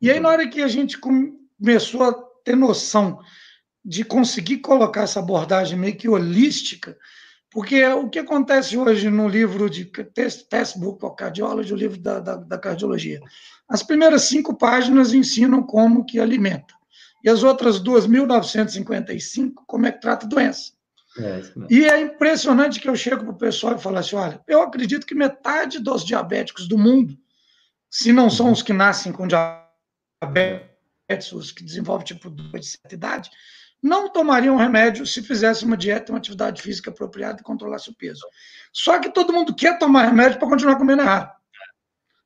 E aí, na hora que a gente começou a ter noção de conseguir colocar essa abordagem meio que holística, porque o que acontece hoje no livro de Textbook of Cardiology, o livro da, da, da, cardiologia? As primeiras cinco páginas ensinam como que alimenta, e as outras 2.955 como é que trata a doença. É, e é impressionante que eu chego para o pessoal e falo assim: olha, eu acredito que metade dos diabéticos do mundo, se não são os que nascem com diabetes, os que desenvolvem tipo 2 de certa idade, não tomariam remédio se fizesse uma dieta, uma atividade física apropriada e controlasse o peso. Só que todo mundo quer tomar remédio para continuar comendo errado.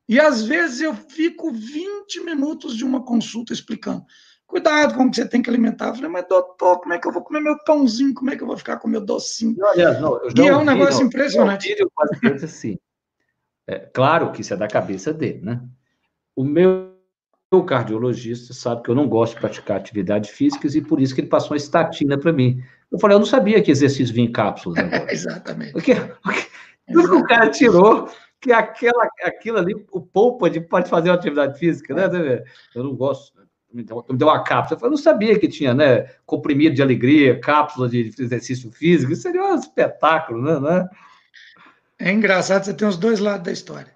E às vezes eu fico 20 minutos de uma consulta explicando cuidado com o que você tem que alimentar. Eu falei, mas doutor, como é que eu vou comer meu pãozinho? Como é que eu vou ficar com meu docinho? Olha, não, e é um negócio não, impressionante. Eu paciente assim. É, claro que isso é da cabeça dele, né? O meu cardiologista sabe que eu não gosto de praticar atividades físicas e por isso que ele passou uma estatina para mim. Eu falei, eu não sabia que exercício vinha em cápsulas. *laughs* Exatamente. Porque, porque o cara tirou, que aquela, aquilo ali, o poupa de pode fazer uma atividade física, né? Eu não gosto me deu, me deu uma cápsula. Eu não sabia que tinha, né? Comprimido de alegria, cápsula de exercício físico. Isso seria um espetáculo, né? né? É engraçado, você tem os dois lados da história.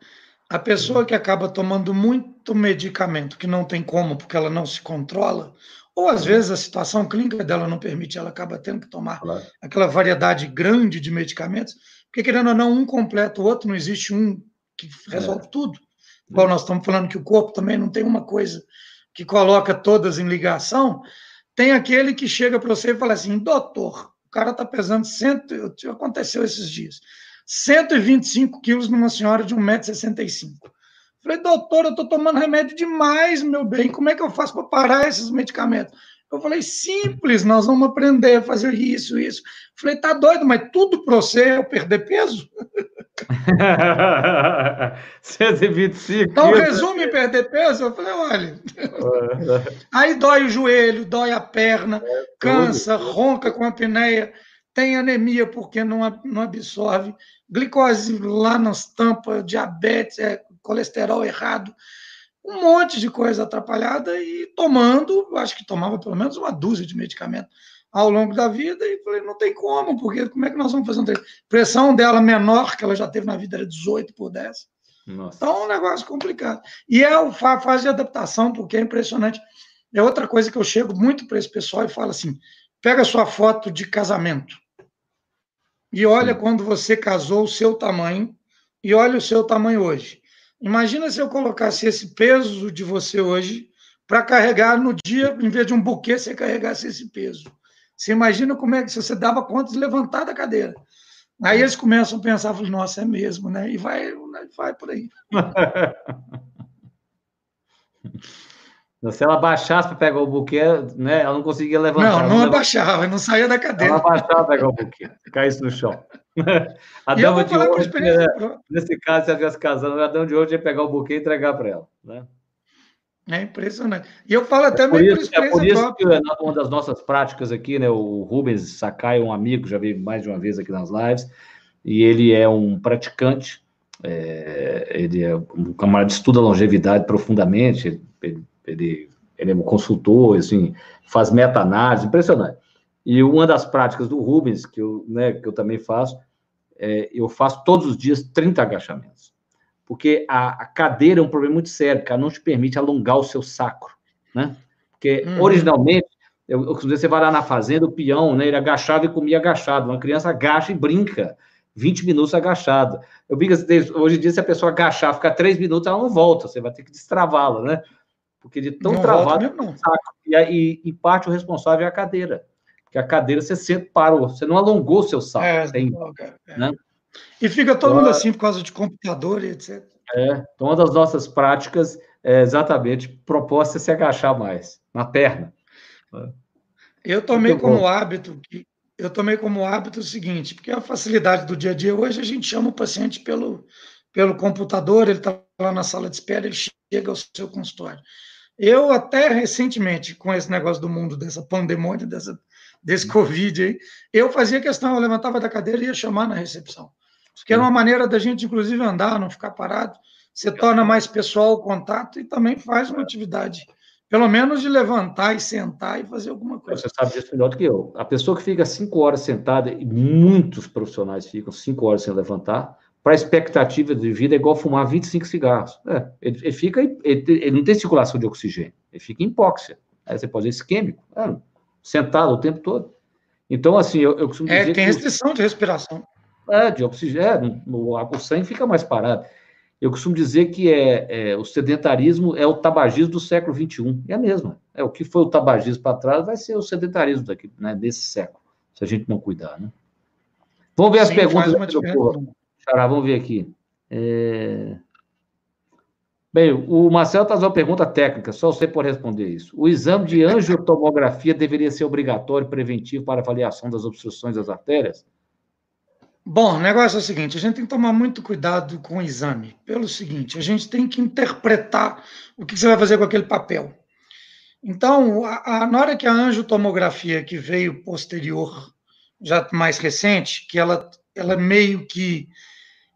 A pessoa que acaba tomando muito medicamento, que não tem como, porque ela não se controla, ou às vezes a situação clínica dela não permite, ela acaba tendo que tomar claro. aquela variedade grande de medicamentos, porque querendo ou não, um completa o outro, não existe um que resolve é. tudo. Igual nós estamos falando que o corpo também não tem uma coisa que coloca todas em ligação, tem aquele que chega para você e fala assim, doutor, o cara está pesando, cento, aconteceu esses dias, 125 quilos numa senhora de 1,65m. Falei, doutor, eu estou tomando remédio demais, meu bem, como é que eu faço para parar esses medicamentos? Eu falei, simples, nós vamos aprender a fazer isso, isso. Falei, tá doido, mas tudo para você é eu perder peso? *laughs* 125. Então, resume perder peso? Eu falei, olha. Aí dói o joelho, dói a perna, é, cansa, ronca com a apneia, tem anemia porque não, não absorve, glicose lá nas tampas, diabetes, é, colesterol errado, um monte de coisa atrapalhada e tomando, acho que tomava pelo menos uma dúzia de medicamentos ao longo da vida e falei, não tem como, porque como é que nós vamos fazer um treino? Pressão dela menor que ela já teve na vida era 18 por 10. Nossa. Então é um negócio complicado. E é a fase de adaptação, porque é impressionante. É outra coisa que eu chego muito para esse pessoal e falo assim: pega sua foto de casamento e olha Sim. quando você casou o seu tamanho e olha o seu tamanho hoje. Imagina se eu colocasse esse peso de você hoje para carregar no dia, em vez de um buquê, você carregasse esse peso. Você imagina como é que você dava conta de levantar da cadeira. Aí eles começam a pensar, falam, nossa, é mesmo, né? E vai, vai por aí. *laughs* Se ela baixasse para pegar o buquê, né, ela não conseguia levantar. Não, não, abaixava, não saía da cadeira. Ela abaixava para pegar o buquê, caísse no chão. *laughs* A e dama de hoje, né, nesse caso, se ela estivesse casando, a dama de hoje ia pegar o buquê e entregar para ela. Né? É impressionante. E eu falo até é por isso, por É por isso que é uma das nossas práticas aqui, né? O Rubens Sakai, um amigo, já veio mais de uma vez aqui nas lives, e ele é um praticante, é, ele é um camarada que estuda longevidade profundamente, ele, ele, ele é um consultor, assim, faz meta-análise, impressionante. E uma das práticas do Rubens, que eu, né, que eu também faço, é, eu faço todos os dias 30 agachamentos porque a, a, cadeira é um problema muito sério, porque ela não te permite alongar o seu sacro, né? Porque, uhum. originalmente, eu, eu, você vai lá na fazenda, o peão, né, ele agachava e comia agachado. Uma criança agacha e brinca. 20 minutos agachado. Eu brinco, hoje em dia, se a pessoa agachar, ficar 3 minutos, ela não volta, você vai ter que destravá-la, né? Porque de tão não travado mesmo, não. saco. E, e, e, parte o responsável é a cadeira. Porque a cadeira você parou, você não alongou o seu saco. É, tem, é. Né? E fica todo então, mundo assim por causa de computador e etc. É, então uma das nossas práticas é exatamente proposta se agachar mais, na perna. Eu tomei Muito como bom. hábito eu tomei como hábito o seguinte, porque a facilidade do dia a dia hoje a gente chama o paciente pelo, pelo computador, ele está lá na sala de espera, ele chega ao seu consultório. Eu até recentemente, com esse negócio do mundo dessa pandemônia, dessa, desse Covid aí, eu fazia questão, eu levantava da cadeira e ia chamar na recepção que é uma maneira da gente, inclusive, andar, não ficar parado. Você torna mais pessoal o contato e também faz uma atividade, pelo menos de levantar e sentar e fazer alguma coisa. Você sabe disso melhor do que eu. A pessoa que fica cinco horas sentada, e muitos profissionais ficam cinco horas sem levantar, para a expectativa de vida é igual fumar 25 cigarros. É, ele, ele fica, ele, ele, não tem circulação de oxigênio, ele fica em hipóxia. Aí você pode dizer isquêmico, é, sentado o tempo todo. Então, assim, eu, eu costumo é, dizer. É, tem restrição de respiração. É, de oxigênio, o, sangue fica mais parado. Eu costumo dizer que é, é, o sedentarismo é o tabagismo do século XXI. É a mesma. É o que foi o tabagismo para trás, vai ser o sedentarismo daqui, né, desse século, se a gente não cuidar, né? Vamos ver as Sim, perguntas do Xará, vamos ver aqui. É... Bem, o Marcelo está fazendo uma pergunta técnica, só você pode responder isso. O exame de *laughs* angiotomografia deveria ser obrigatório preventivo para avaliação das obstruções das artérias? Bom, o negócio é o seguinte: a gente tem que tomar muito cuidado com o exame. Pelo seguinte, a gente tem que interpretar o que você vai fazer com aquele papel. Então, a, a, na hora que a angiotomografia, que veio posterior, já mais recente, que ela, ela meio que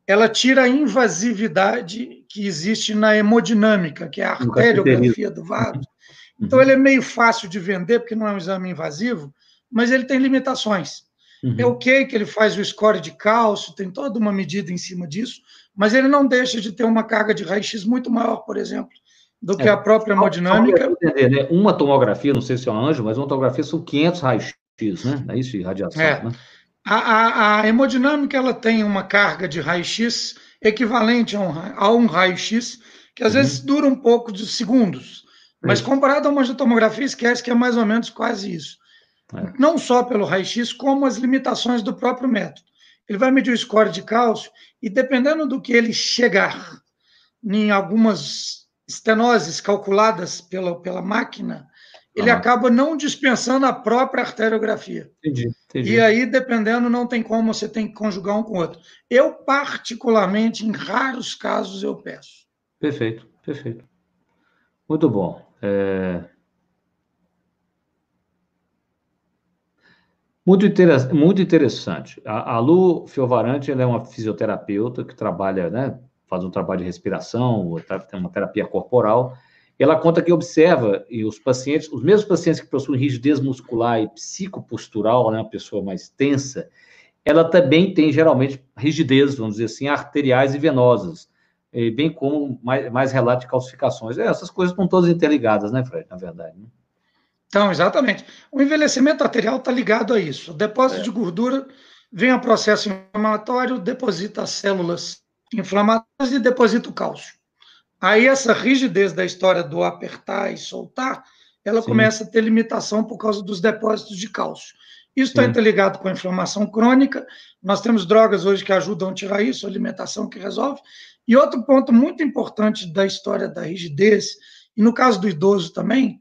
ela tira a invasividade que existe na hemodinâmica, que é a arteriografia do vaso. Uhum. Então, ele é meio fácil de vender, porque não é um exame invasivo, mas ele tem limitações. Uhum. É ok que ele faz o score de cálcio, tem toda uma medida em cima disso, mas ele não deixa de ter uma carga de raio-x muito maior, por exemplo, do que é, a própria hemodinâmica. Entender, né? Uma tomografia, não sei se é um anjo, mas uma tomografia são 500 raios-x, né? É isso de radiação, é. né? A, a, a, hemodinâmica ela tem uma carga de raio-x equivalente a um, a um raio-x, que às uhum. vezes dura um pouco de segundos, mas comparado a uma tomografia, esquece que é mais ou menos quase isso. É. Não só pelo raio-x, como as limitações do próprio método. Ele vai medir o score de cálcio e, dependendo do que ele chegar em algumas estenoses calculadas pela, pela máquina, ele ah. acaba não dispensando a própria arteriografia. Entendi, entendi. E aí, dependendo, não tem como, você tem que conjugar um com o outro. Eu, particularmente, em raros casos, eu peço. Perfeito, perfeito. Muito bom. É... Muito. Muito interessante. A, a Lu Fiovarante ela é uma fisioterapeuta que trabalha, né, faz um trabalho de respiração, tem uma terapia corporal. Ela conta que observa e os pacientes, os mesmos pacientes que possuem rigidez muscular e psicopostural, né, uma pessoa mais tensa, ela também tem geralmente rigidez, vamos dizer assim, arteriais e venosas, bem como mais, mais relato de calcificações. É, essas coisas estão todas interligadas, né, Fred, na verdade. Né? Então, exatamente. O envelhecimento arterial está ligado a isso. O depósito é. de gordura vem ao processo inflamatório, deposita as células inflamatórias e deposita o cálcio. Aí essa rigidez da história do apertar e soltar, ela Sim. começa a ter limitação por causa dos depósitos de cálcio. Isso está interligado com a inflamação crônica. Nós temos drogas hoje que ajudam a tirar isso, alimentação que resolve. E outro ponto muito importante da história da rigidez e no caso do idoso também,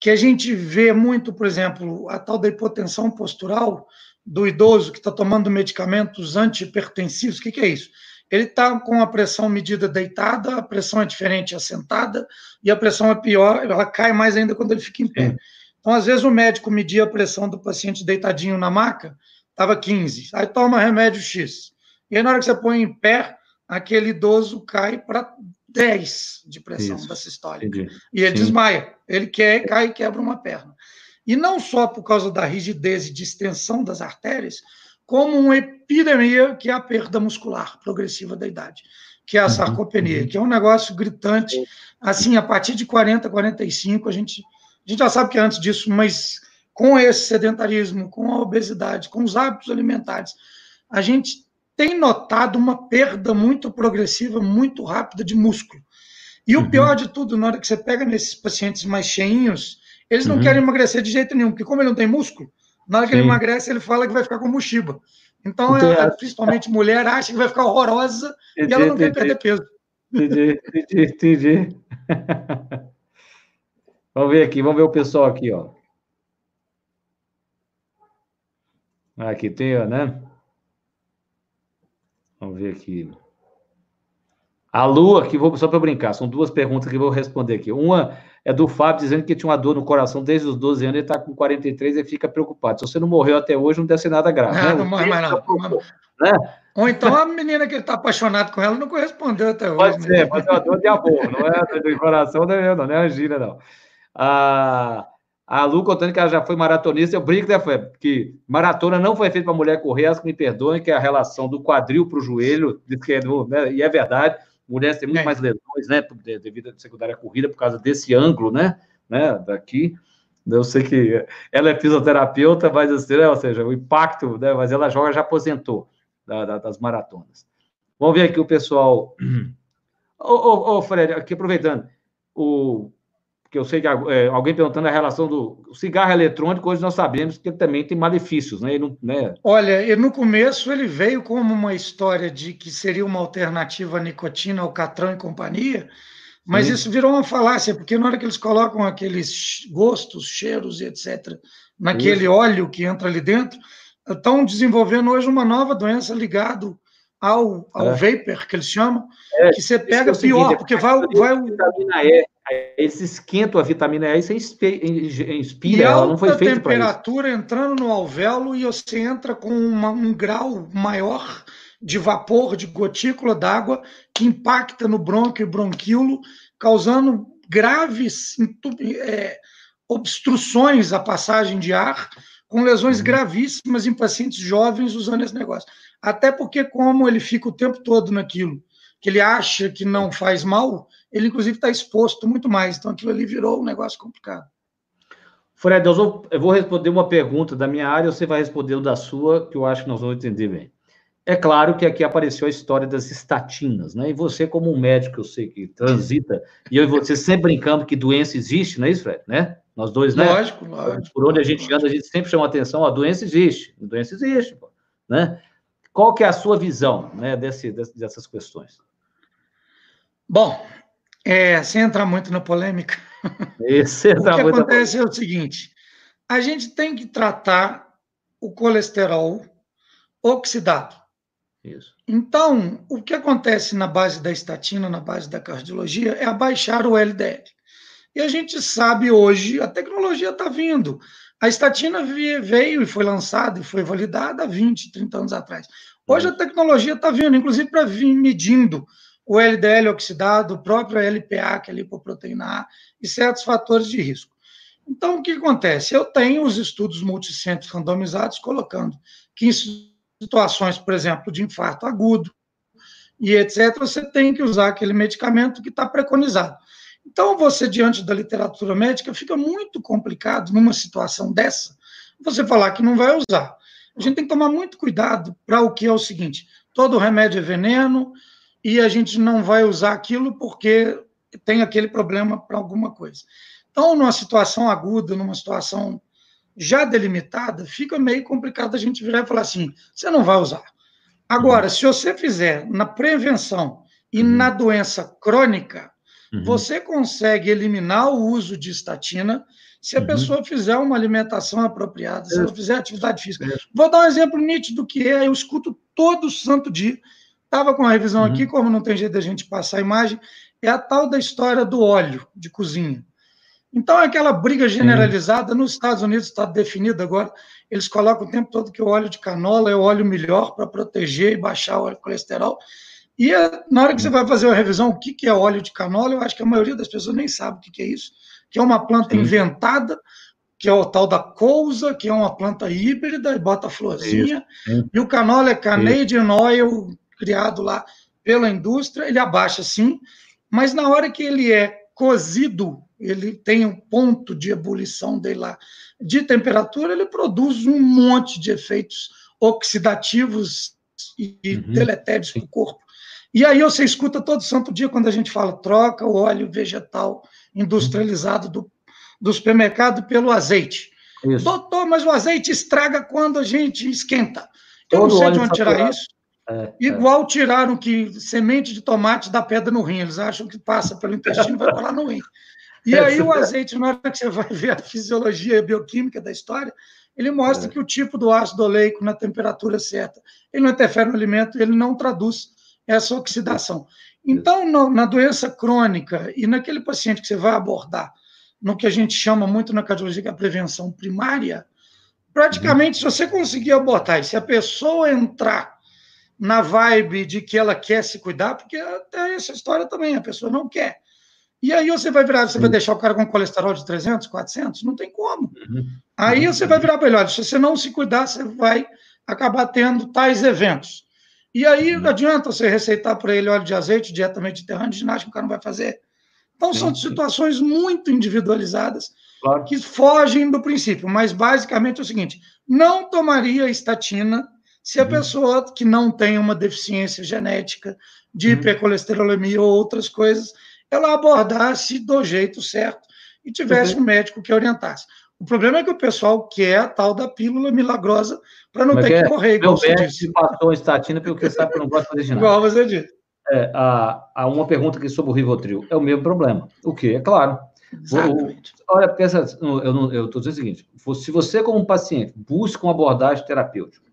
que a gente vê muito, por exemplo, a tal da hipotensão postural do idoso que está tomando medicamentos antihipertensivos. O que, que é isso? Ele está com a pressão medida deitada, a pressão é diferente assentada, e a pressão é pior, ela cai mais ainda quando ele fica em pé. Então, às vezes, o médico media a pressão do paciente deitadinho na maca, estava 15, aí toma remédio X. E aí, na hora que você põe em pé, aquele idoso cai para 10 de pressão Isso. da sistólica. Entendi. E ele Sim. desmaia. Ele quer, cai e quebra uma perna. E não só por causa da rigidez e distensão das artérias, como uma epidemia que é a perda muscular progressiva da idade, que é a uhum. sarcopenia, uhum. que é um negócio gritante. Assim, a partir de 40, 45, a gente, a gente já sabe que é antes disso, mas com esse sedentarismo, com a obesidade, com os hábitos alimentares, a gente tem notado uma perda muito progressiva, muito rápida de músculo. E uhum. o pior de tudo, na hora que você pega nesses pacientes mais cheinhos, eles não uhum. querem emagrecer de jeito nenhum, porque como ele não tem músculo, na hora que Sim. ele emagrece, ele fala que vai ficar como Shiba. Então, é, principalmente mulher, acha que vai ficar horrorosa entendi, e ela não entendi. quer perder peso. Entendi, entendi, entendi. *laughs* vamos ver aqui, vamos ver o pessoal aqui, ó. Aqui tem, né? Vamos ver aqui. A Lua, que vou só para brincar, são duas perguntas que eu vou responder aqui. Uma é do Fábio dizendo que tinha uma dor no coração desde os 12 anos, ele está com 43 e fica preocupado. Se você não morreu até hoje, não deve ser nada grave. Não, né? não morre mais não. Né? Ou então a menina que ele está apaixonado com ela não correspondeu até hoje. Pode ser, pode ser uma dor de amor, não é *laughs* do coração, não é, não é angina, não. Ah, a Lu contando que ela já foi maratonista, eu brinco, né, foi, que maratona não foi feita para mulher correr, as que me perdoem, que é a relação do quadril para o joelho, é né, e é verdade, mulheres têm muito é. mais lesões, né, devido à secundária corrida, por causa desse ângulo, né, né, daqui. Eu sei que ela é fisioterapeuta, mas assim, né, ou seja, o impacto, né, mas ela joga, já aposentou da, da, das maratonas. Vamos ver aqui o pessoal. *clears throat* Ô, ô, ô Fred, aqui aproveitando, o que eu sei que é, alguém perguntando a relação do cigarro eletrônico, hoje nós sabemos que ele também tem malefícios, né? Não, né? Olha, no começo ele veio como uma história de que seria uma alternativa à nicotina, ao catrão e companhia, mas Sim. isso virou uma falácia, porque na hora que eles colocam aqueles gostos, cheiros e etc., naquele isso. óleo que entra ali dentro, estão desenvolvendo hoje uma nova doença ligada ao, ao é. vapor, que eles chamam, é, que você pega é pior, seguinte, porque vai, vai o. Vitamina E esse esquenta a vitamina E você inspira, e ela não foi feita para temperatura entrando no alvéolo e você entra com uma, um grau maior de vapor, de gotícula d'água, que impacta no brônquio e bronquíolo, causando graves é, obstruções à passagem de ar, com lesões uhum. gravíssimas em pacientes jovens usando esse negócio. Até porque, como ele fica o tempo todo naquilo que ele acha que não faz mal, ele inclusive está exposto muito mais. Então aquilo ali virou um negócio complicado. Fred, eu vou, eu vou responder uma pergunta da minha área, você vai responder o da sua, que eu acho que nós vamos entender bem. É claro que aqui apareceu a história das estatinas, né? E você, como um médico, eu sei que transita, e eu e você sempre brincando que doença existe, não é isso, Fred? Né? Nós dois, né? Lógico, lógico. Por onde a gente anda, a gente sempre chama atenção, a doença existe, a doença existe, né? Qual que é a sua visão, né, desse, dessas questões? Bom, é, sem entrar muito na polêmica, Esse o que acontece é o seguinte: a gente tem que tratar o colesterol oxidado. Isso. Então, o que acontece na base da estatina, na base da cardiologia, é abaixar o LDL. E a gente sabe hoje, a tecnologia está vindo. A estatina veio e foi lançada e foi validada há 20, 30 anos atrás. Hoje a tecnologia está vindo, inclusive para vir medindo o LDL oxidado, o próprio LPA, que é a lipoproteína A, e certos fatores de risco. Então, o que acontece? Eu tenho os estudos multicêntricos randomizados colocando que em situações, por exemplo, de infarto agudo e etc., você tem que usar aquele medicamento que está preconizado. Então, você, diante da literatura médica, fica muito complicado numa situação dessa, você falar que não vai usar. A gente tem que tomar muito cuidado para o que é o seguinte: todo remédio é veneno, e a gente não vai usar aquilo porque tem aquele problema para alguma coisa. Então, numa situação aguda, numa situação já delimitada, fica meio complicado a gente virar e falar assim: você não vai usar. Agora, se você fizer na prevenção e uhum. na doença crônica, Uhum. Você consegue eliminar o uso de estatina se a uhum. pessoa fizer uma alimentação apropriada, se ela fizer atividade física. Vou dar um exemplo nítido que é, eu escuto todo santo dia, estava com a revisão uhum. aqui, como não tem jeito da gente passar a imagem, é a tal da história do óleo de cozinha. Então, é aquela briga generalizada, nos Estados Unidos está definido agora, eles colocam o tempo todo que o óleo de canola é o óleo melhor para proteger e baixar o colesterol. E é, na hora que você vai fazer uma revisão, o que, que é óleo de canola, eu acho que a maioria das pessoas nem sabe o que, que é isso, que é uma planta Sim. inventada, que é o tal da cousa, que é uma planta híbrida e bota florzinha. E o canola é Canadian Isso. Oil, criado lá pela indústria, ele abaixa sim, mas na hora que ele é cozido, ele tem um ponto de ebulição dele lá de temperatura, ele produz um monte de efeitos oxidativos e uhum. deletérios para o corpo. E aí você escuta todo santo dia quando a gente fala troca o óleo vegetal industrializado do, do supermercado pelo azeite. Isso. Doutor, mas o azeite estraga quando a gente esquenta. Eu todo não sei de onde tirar isso. É, é. Igual é. tiraram que semente de tomate dá pedra no rim. Eles acham que passa pelo intestino e vai parar no rim. E é, aí o azeite, na hora que você vai ver a fisiologia bioquímica da história, ele mostra é. que o tipo do ácido oleico na temperatura certa, ele não interfere no alimento, ele não traduz essa oxidação. Então, no, na doença crônica e naquele paciente que você vai abordar, no que a gente chama muito na cardiologia que é a prevenção primária, praticamente, uhum. se você conseguir abordar, e se a pessoa entrar na vibe de que ela quer se cuidar, porque até essa história também, a pessoa não quer. E aí você vai virar, você vai deixar o cara com colesterol de 300, 400? Não tem como. Uhum. Aí você vai virar melhor. Se você não se cuidar, você vai acabar tendo tais eventos. E aí não adianta você receitar para ele óleo de azeite, dieta mediterrânea, ginástica, o cara não vai fazer. Então, são situações muito individualizadas que fogem do princípio. Mas, basicamente, é o seguinte: não tomaria estatina se a uhum. pessoa que não tem uma deficiência genética de uhum. hipercolesterolemia ou outras coisas, ela abordasse do jeito certo e tivesse uhum. um médico que orientasse. O problema é que o pessoal quer a tal da pílula milagrosa para não Mas ter que é, correr, igual você disse. passou estatina porque sabe que não gosta de fazer ginástica. Igual você disse. É, há, há uma pergunta aqui sobre o Rivotril. É o mesmo problema. O que? É claro. Exatamente. olha, pensa, eu estou dizendo o seguinte: se você, como paciente, busca uma abordagem terapêutica,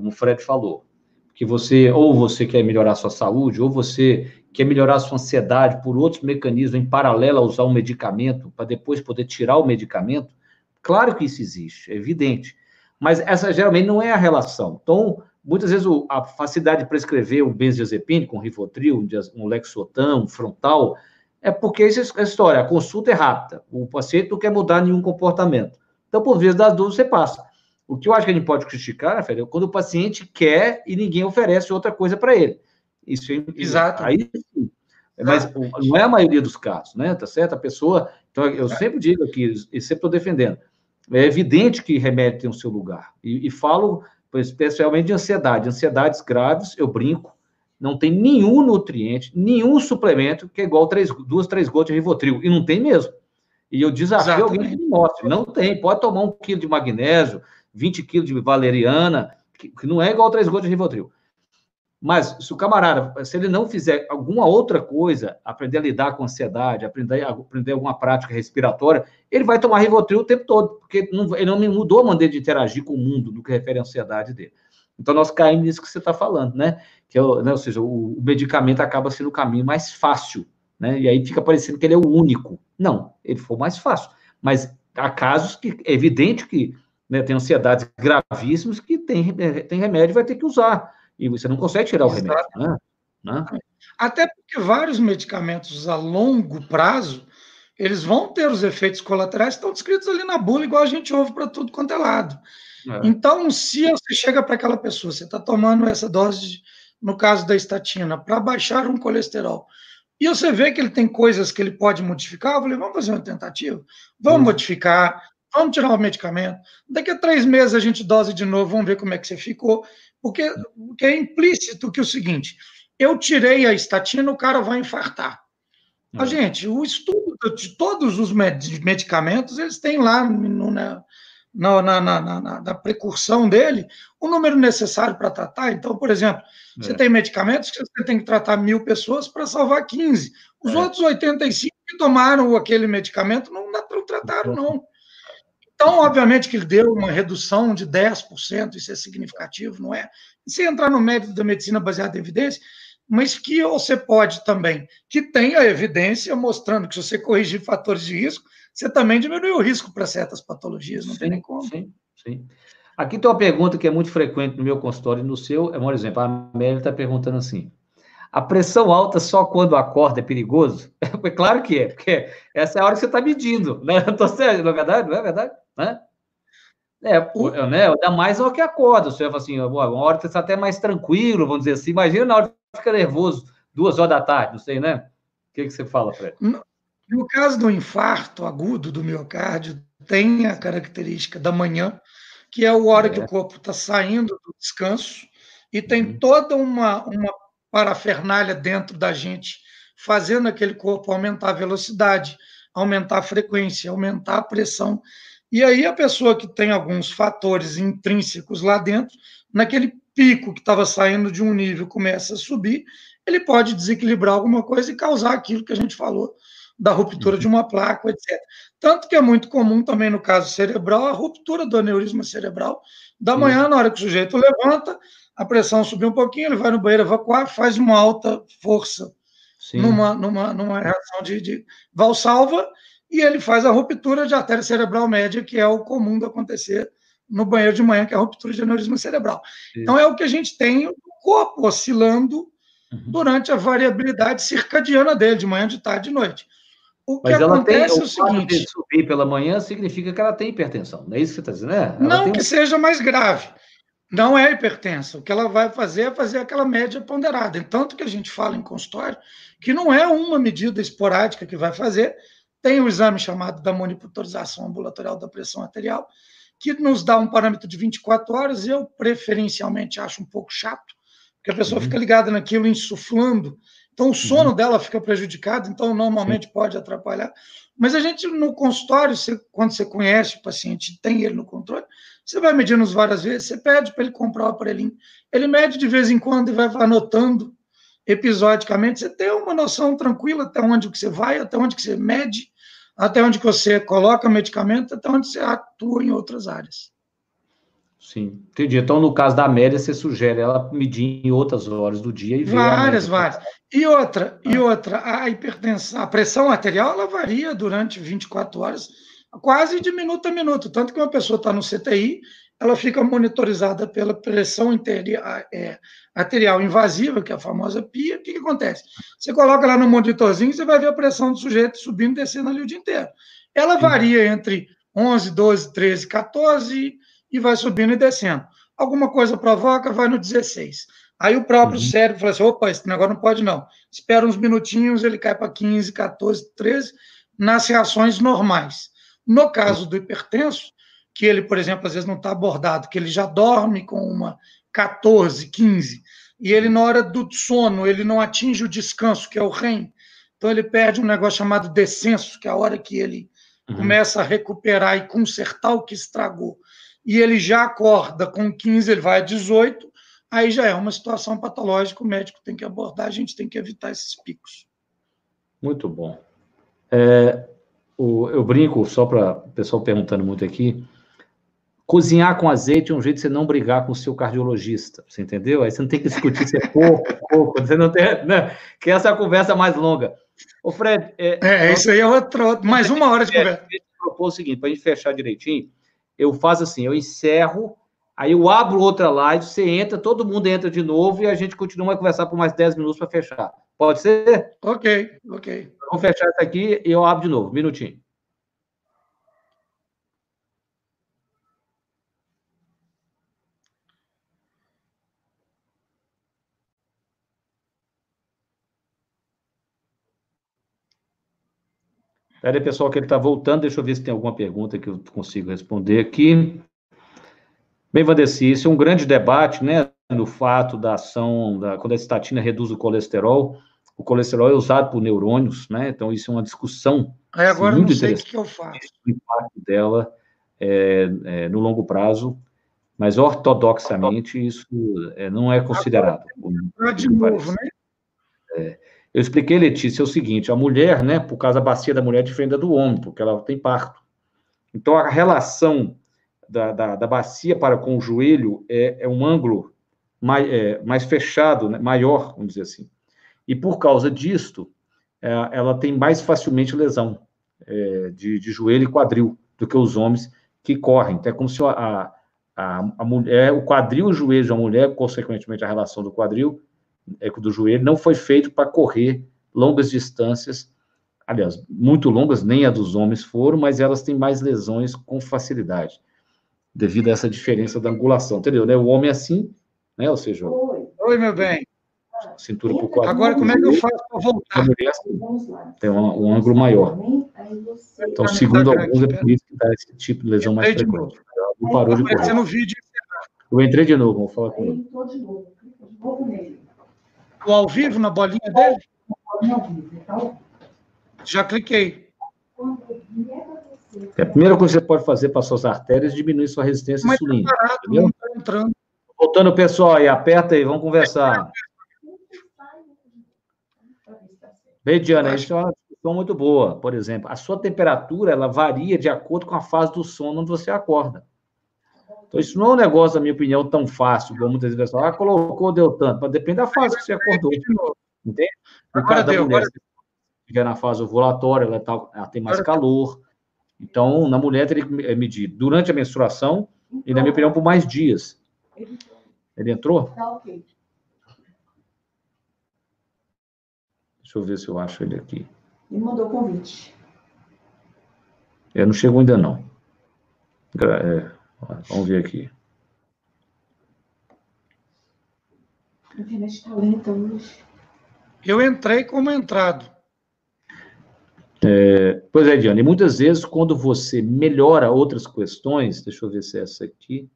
como o Fred falou, que você, ou você quer melhorar a sua saúde, ou você quer melhorar a sua ansiedade por outros mecanismos em paralelo a usar um medicamento, para depois poder tirar o medicamento, claro que isso existe, é evidente. Mas essa geralmente não é a relação. Então, muitas vezes a facilidade de prescrever um benzodiazepine com Rivotril, um Lexotan, um frontal, é porque essa história, a consulta é rápida, o paciente não quer mudar nenhum comportamento. Então, por vezes das dúvidas, você passa. O que eu acho que a gente pode criticar, Fred, é quando o paciente quer e ninguém oferece outra coisa para ele. Isso é, Exato. Aí sim. Mas não é a maioria dos casos, né? Tá certo? A pessoa. Então, eu sempre digo aqui, e sempre estou defendendo. É evidente que remédio tem o seu lugar. E, e falo especialmente de ansiedade. Ansiedades graves, eu brinco, não tem nenhum nutriente, nenhum suplemento que é igual três, duas, três gotas de Rivotril. E não tem mesmo. E eu desafio Exatamente. alguém que me mostre. Não tem. Pode tomar um quilo de magnésio, 20 quilos de valeriana, que, que não é igual três gotas de Rivotril. Mas se o camarada, se ele não fizer alguma outra coisa, aprender a lidar com ansiedade, aprender, aprender alguma prática respiratória, ele vai tomar Rivotril o tempo todo, porque não, ele não mudou a maneira de interagir com o mundo no que refere à ansiedade dele. Então, nós caímos nisso que você está falando, né? Que é, né? Ou seja, o, o, medicamento acaba sendo o caminho mais fácil, né? E aí fica parecendo que ele é o único. Não, ele foi mais fácil. Mas há casos que é evidente que né, tem ansiedades gravíssimas que tem, tem remédio e vai ter que usar e você não consegue tirar o remédio. Né? né? Até porque vários medicamentos a longo prazo, eles vão ter os efeitos colaterais que estão descritos ali na bula, igual a gente ouve para tudo quanto é lado. É. Então, se você chega para aquela pessoa, você está tomando essa dose, de, no caso da estatina, para baixar um colesterol, e você vê que ele tem coisas que ele pode modificar, eu falei, vamos fazer uma tentativa? Vamos modificar, vamos tirar o medicamento. Daqui a três meses a gente dose de novo, vamos ver como é que você ficou. Porque, porque é implícito que é o seguinte: eu tirei a estatina, o cara vai infartar. Mas, gente, o estudo de todos os medicamentos, eles têm lá no, na, na, na, na, na, precursão dele, o número necessário para tratar. Então, por exemplo, é. você tem medicamentos que você tem que tratar mil pessoas para salvar 15. Os é. outros 85 que tomaram aquele medicamento não, não trataram, não. Então, obviamente que ele deu uma redução de 10%, isso é significativo, não é? Se entrar no método da medicina baseada em evidência, mas que você pode também, que tenha evidência mostrando que se você corrigir fatores de risco, você também diminui o risco para certas patologias, não sim, tem nem como. Sim, sim. Aqui tem uma pergunta que é muito frequente no meu consultório e no seu, é, por exemplo, a Amélia está perguntando assim, a pressão alta só quando acorda é perigoso? *laughs* É claro que é, porque essa é a hora que você está medindo, né? *laughs* Tô certo, não é verdade? Não é verdade? Né? É, o, né? Ainda mais hora que acorda. Você fala assim, uma hora que você está até mais tranquilo, vamos dizer assim. Imagina na hora que fica nervoso, duas horas da tarde, não sei, né? O que, que você fala, Fred? No caso do infarto agudo do miocárdio, tem a característica da manhã, que é a hora é. que o corpo está saindo do descanso, e tem uhum. toda uma, uma parafernália dentro da gente, fazendo aquele corpo aumentar a velocidade, aumentar a frequência, aumentar a pressão. E aí a pessoa que tem alguns fatores intrínsecos lá dentro, naquele pico que estava saindo de um nível começa a subir, ele pode desequilibrar alguma coisa e causar aquilo que a gente falou da ruptura de uma placa, etc. Tanto que é muito comum também no caso cerebral a ruptura do aneurisma cerebral da manhã, na hora que o sujeito levanta, a pressão subiu um pouquinho, ele vai no banheiro evacuar, faz uma alta força numa, numa, numa reação de, de valsalva e ele faz a ruptura de artéria cerebral média, que é o comum de acontecer no banheiro de manhã, que é a ruptura de aneurisma cerebral. Sim. Então é o que a gente tem o corpo oscilando uhum. durante a variabilidade circadiana dele, de manhã, de tarde, de noite. O que Mas ela acontece tem, é o seguinte: de subir pela manhã significa que ela tem hipertensão. Não é isso que você está dizendo, né? não que seja mais grave. Não é hipertensa. O que ela vai fazer é fazer aquela média ponderada. Tanto que a gente fala em consultório que não é uma medida esporádica que vai fazer. Tem o um exame chamado da monitorização ambulatorial da pressão arterial, que nos dá um parâmetro de 24 horas. Eu, preferencialmente, acho um pouco chato, porque a pessoa uhum. fica ligada naquilo, insuflando então, o sono uhum. dela fica prejudicado, então, normalmente Sim. pode atrapalhar. Mas a gente, no consultório, você, quando você conhece o paciente, tem ele no controle, você vai medindo várias vezes, você pede para ele comprar o aparelhinho. Ele mede de vez em quando e vai anotando episodicamente. Você tem uma noção tranquila até onde que você vai, até onde que você mede, até onde você coloca medicamento, até onde você atua em outras áreas. Sim, entendi. Então, no caso da média, você sugere ela medir em outras horas do dia e ver. Várias, várias. E outra, ah. e outra, a hipertensão, a pressão arterial, ela varia durante 24 horas, quase de minuto a minuto. Tanto que uma pessoa está no CTI, ela fica monitorizada pela pressão é, arterial invasiva, que é a famosa PIA. O que, que acontece? Você coloca lá no monitorzinho, você vai ver a pressão do sujeito subindo e descendo ali o dia inteiro. Ela varia entre 11, 12, 13, 14 e vai subindo e descendo. Alguma coisa provoca, vai no 16. Aí o próprio uhum. cérebro fala assim: opa, esse negócio não pode não. Espera uns minutinhos, ele cai para 15, 14, 13, nas reações normais. No caso do hipertenso, que ele, por exemplo, às vezes não está abordado, que ele já dorme com uma 14, 15, e ele, na hora do sono, ele não atinge o descanso, que é o REM, então ele perde um negócio chamado descenso, que é a hora que ele uhum. começa a recuperar e consertar o que estragou e ele já acorda com 15, ele vai a 18, aí já é uma situação patológica, o médico tem que abordar, a gente tem que evitar esses picos. Muito bom. É, o, eu brinco, só para o pessoal perguntando muito aqui, cozinhar com azeite é um jeito de você não brigar com o seu cardiologista, você entendeu? Aí você não tem que discutir se é pouco, *laughs* pouco, você não tem, né? que essa é a conversa mais longa. Ô, Fred... É, é isso aí é outro, mais uma hora de conversa. propor o seguinte, para a gente fechar direitinho, eu faço assim, eu encerro, aí eu abro outra live, você entra, todo mundo entra de novo e a gente continua a conversar por mais 10 minutos para fechar. Pode ser? Ok, ok. Vamos fechar isso aqui e eu abro de novo, um minutinho. Espera aí, pessoal, que ele está voltando. Deixa eu ver se tem alguma pergunta que eu consigo responder aqui. Bem, Vandeci, isso é um grande debate, né, no fato da ação, da, quando a estatina reduz o colesterol, o colesterol é usado por neurônios, né, então isso é uma discussão Aí agora muito não sei o que eu faço. O impacto dela é, é, no longo prazo, mas ortodoxamente isso é, não é considerado. De novo, né? É, eu expliquei, Letícia, é o seguinte: a mulher, né, por causa da bacia da mulher, é diferente da do homem, porque ela tem parto. Então, a relação da, da, da bacia para com o joelho é, é um ângulo mais, é, mais fechado, né, maior, vamos dizer assim. E por causa disto, é, ela tem mais facilmente lesão é, de, de joelho e quadril do que os homens que correm. Então, é como se a, a, a mulher, o quadril e o joelho da mulher, consequentemente a relação do quadril, do joelho, não foi feito para correr longas distâncias, aliás, muito longas, nem a dos homens foram, mas elas têm mais lesões com facilidade, devido a essa diferença da angulação, entendeu? Né? O homem é assim, né? Ou seja, Oi, Oi meu bem. Cintura por quadril. Agora, como é que eu faço para voltar? Assim, tem um, um, ângulo maior. Então, segundo alguns, é por isso que dá esse tipo de lesão mais frequente. Parou de correr. no vídeo. Eu entrei de novo, vou falar com ele. O ao vivo na bolinha dele? Já cliquei. É a primeira coisa que você pode fazer para suas artérias é diminuir sua resistência Mas insulínica. Tá entendeu? Não tá entrando. Voltando, pessoal, aí, aperta aí, vamos conversar. Bem, Diana, isso é uma discussão muito boa. Por exemplo, a sua temperatura ela varia de acordo com a fase do sono onde você acorda. Então, isso não é um negócio, na minha opinião, tão fácil, como muitas vezes falam, ah, colocou, deu tanto, mas depende da fase que você acordou. Entende? No caso da mulher, se estiver na fase ovulatória, ela, tá, ela tem mais calor. Então, na mulher, teria que eh, medir durante a menstruação e, na minha opinião, por mais dias. Ele entrou? Tá ok. Deixa eu ver se eu acho ele aqui. Ele mandou convite. É, não chegou ainda não. É, Vamos ver aqui. A internet está lenta hoje. Eu entrei como entrado. É, pois é, Diana, e muitas vezes quando você melhora outras questões, deixa eu ver se é essa aqui.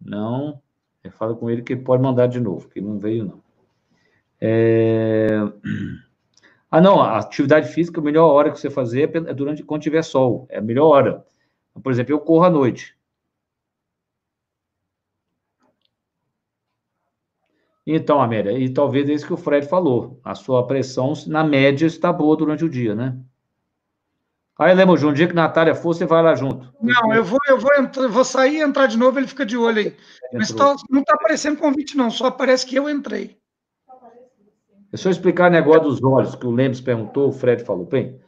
Não, é, fala com ele que ele pode mandar de novo, que não veio, não. É... *clears throat* Ah, não, a atividade física, a melhor hora que você fazer é durante quando tiver sol, é a melhor hora. Por exemplo, eu corro à noite. Então, Amélia, e talvez é isso que o Fred falou. A sua pressão, na média, está boa durante o dia, né? Aí, João, um dia que Natália for, você vai lá junto. Não, eu vou, eu vou, entrar, vou sair e entrar de novo, ele fica de olho aí. Mas tá, não está aparecendo convite, não, só aparece que eu entrei. É só explicar o negócio dos olhos, que o Lemos perguntou, o Fred falou. Bem,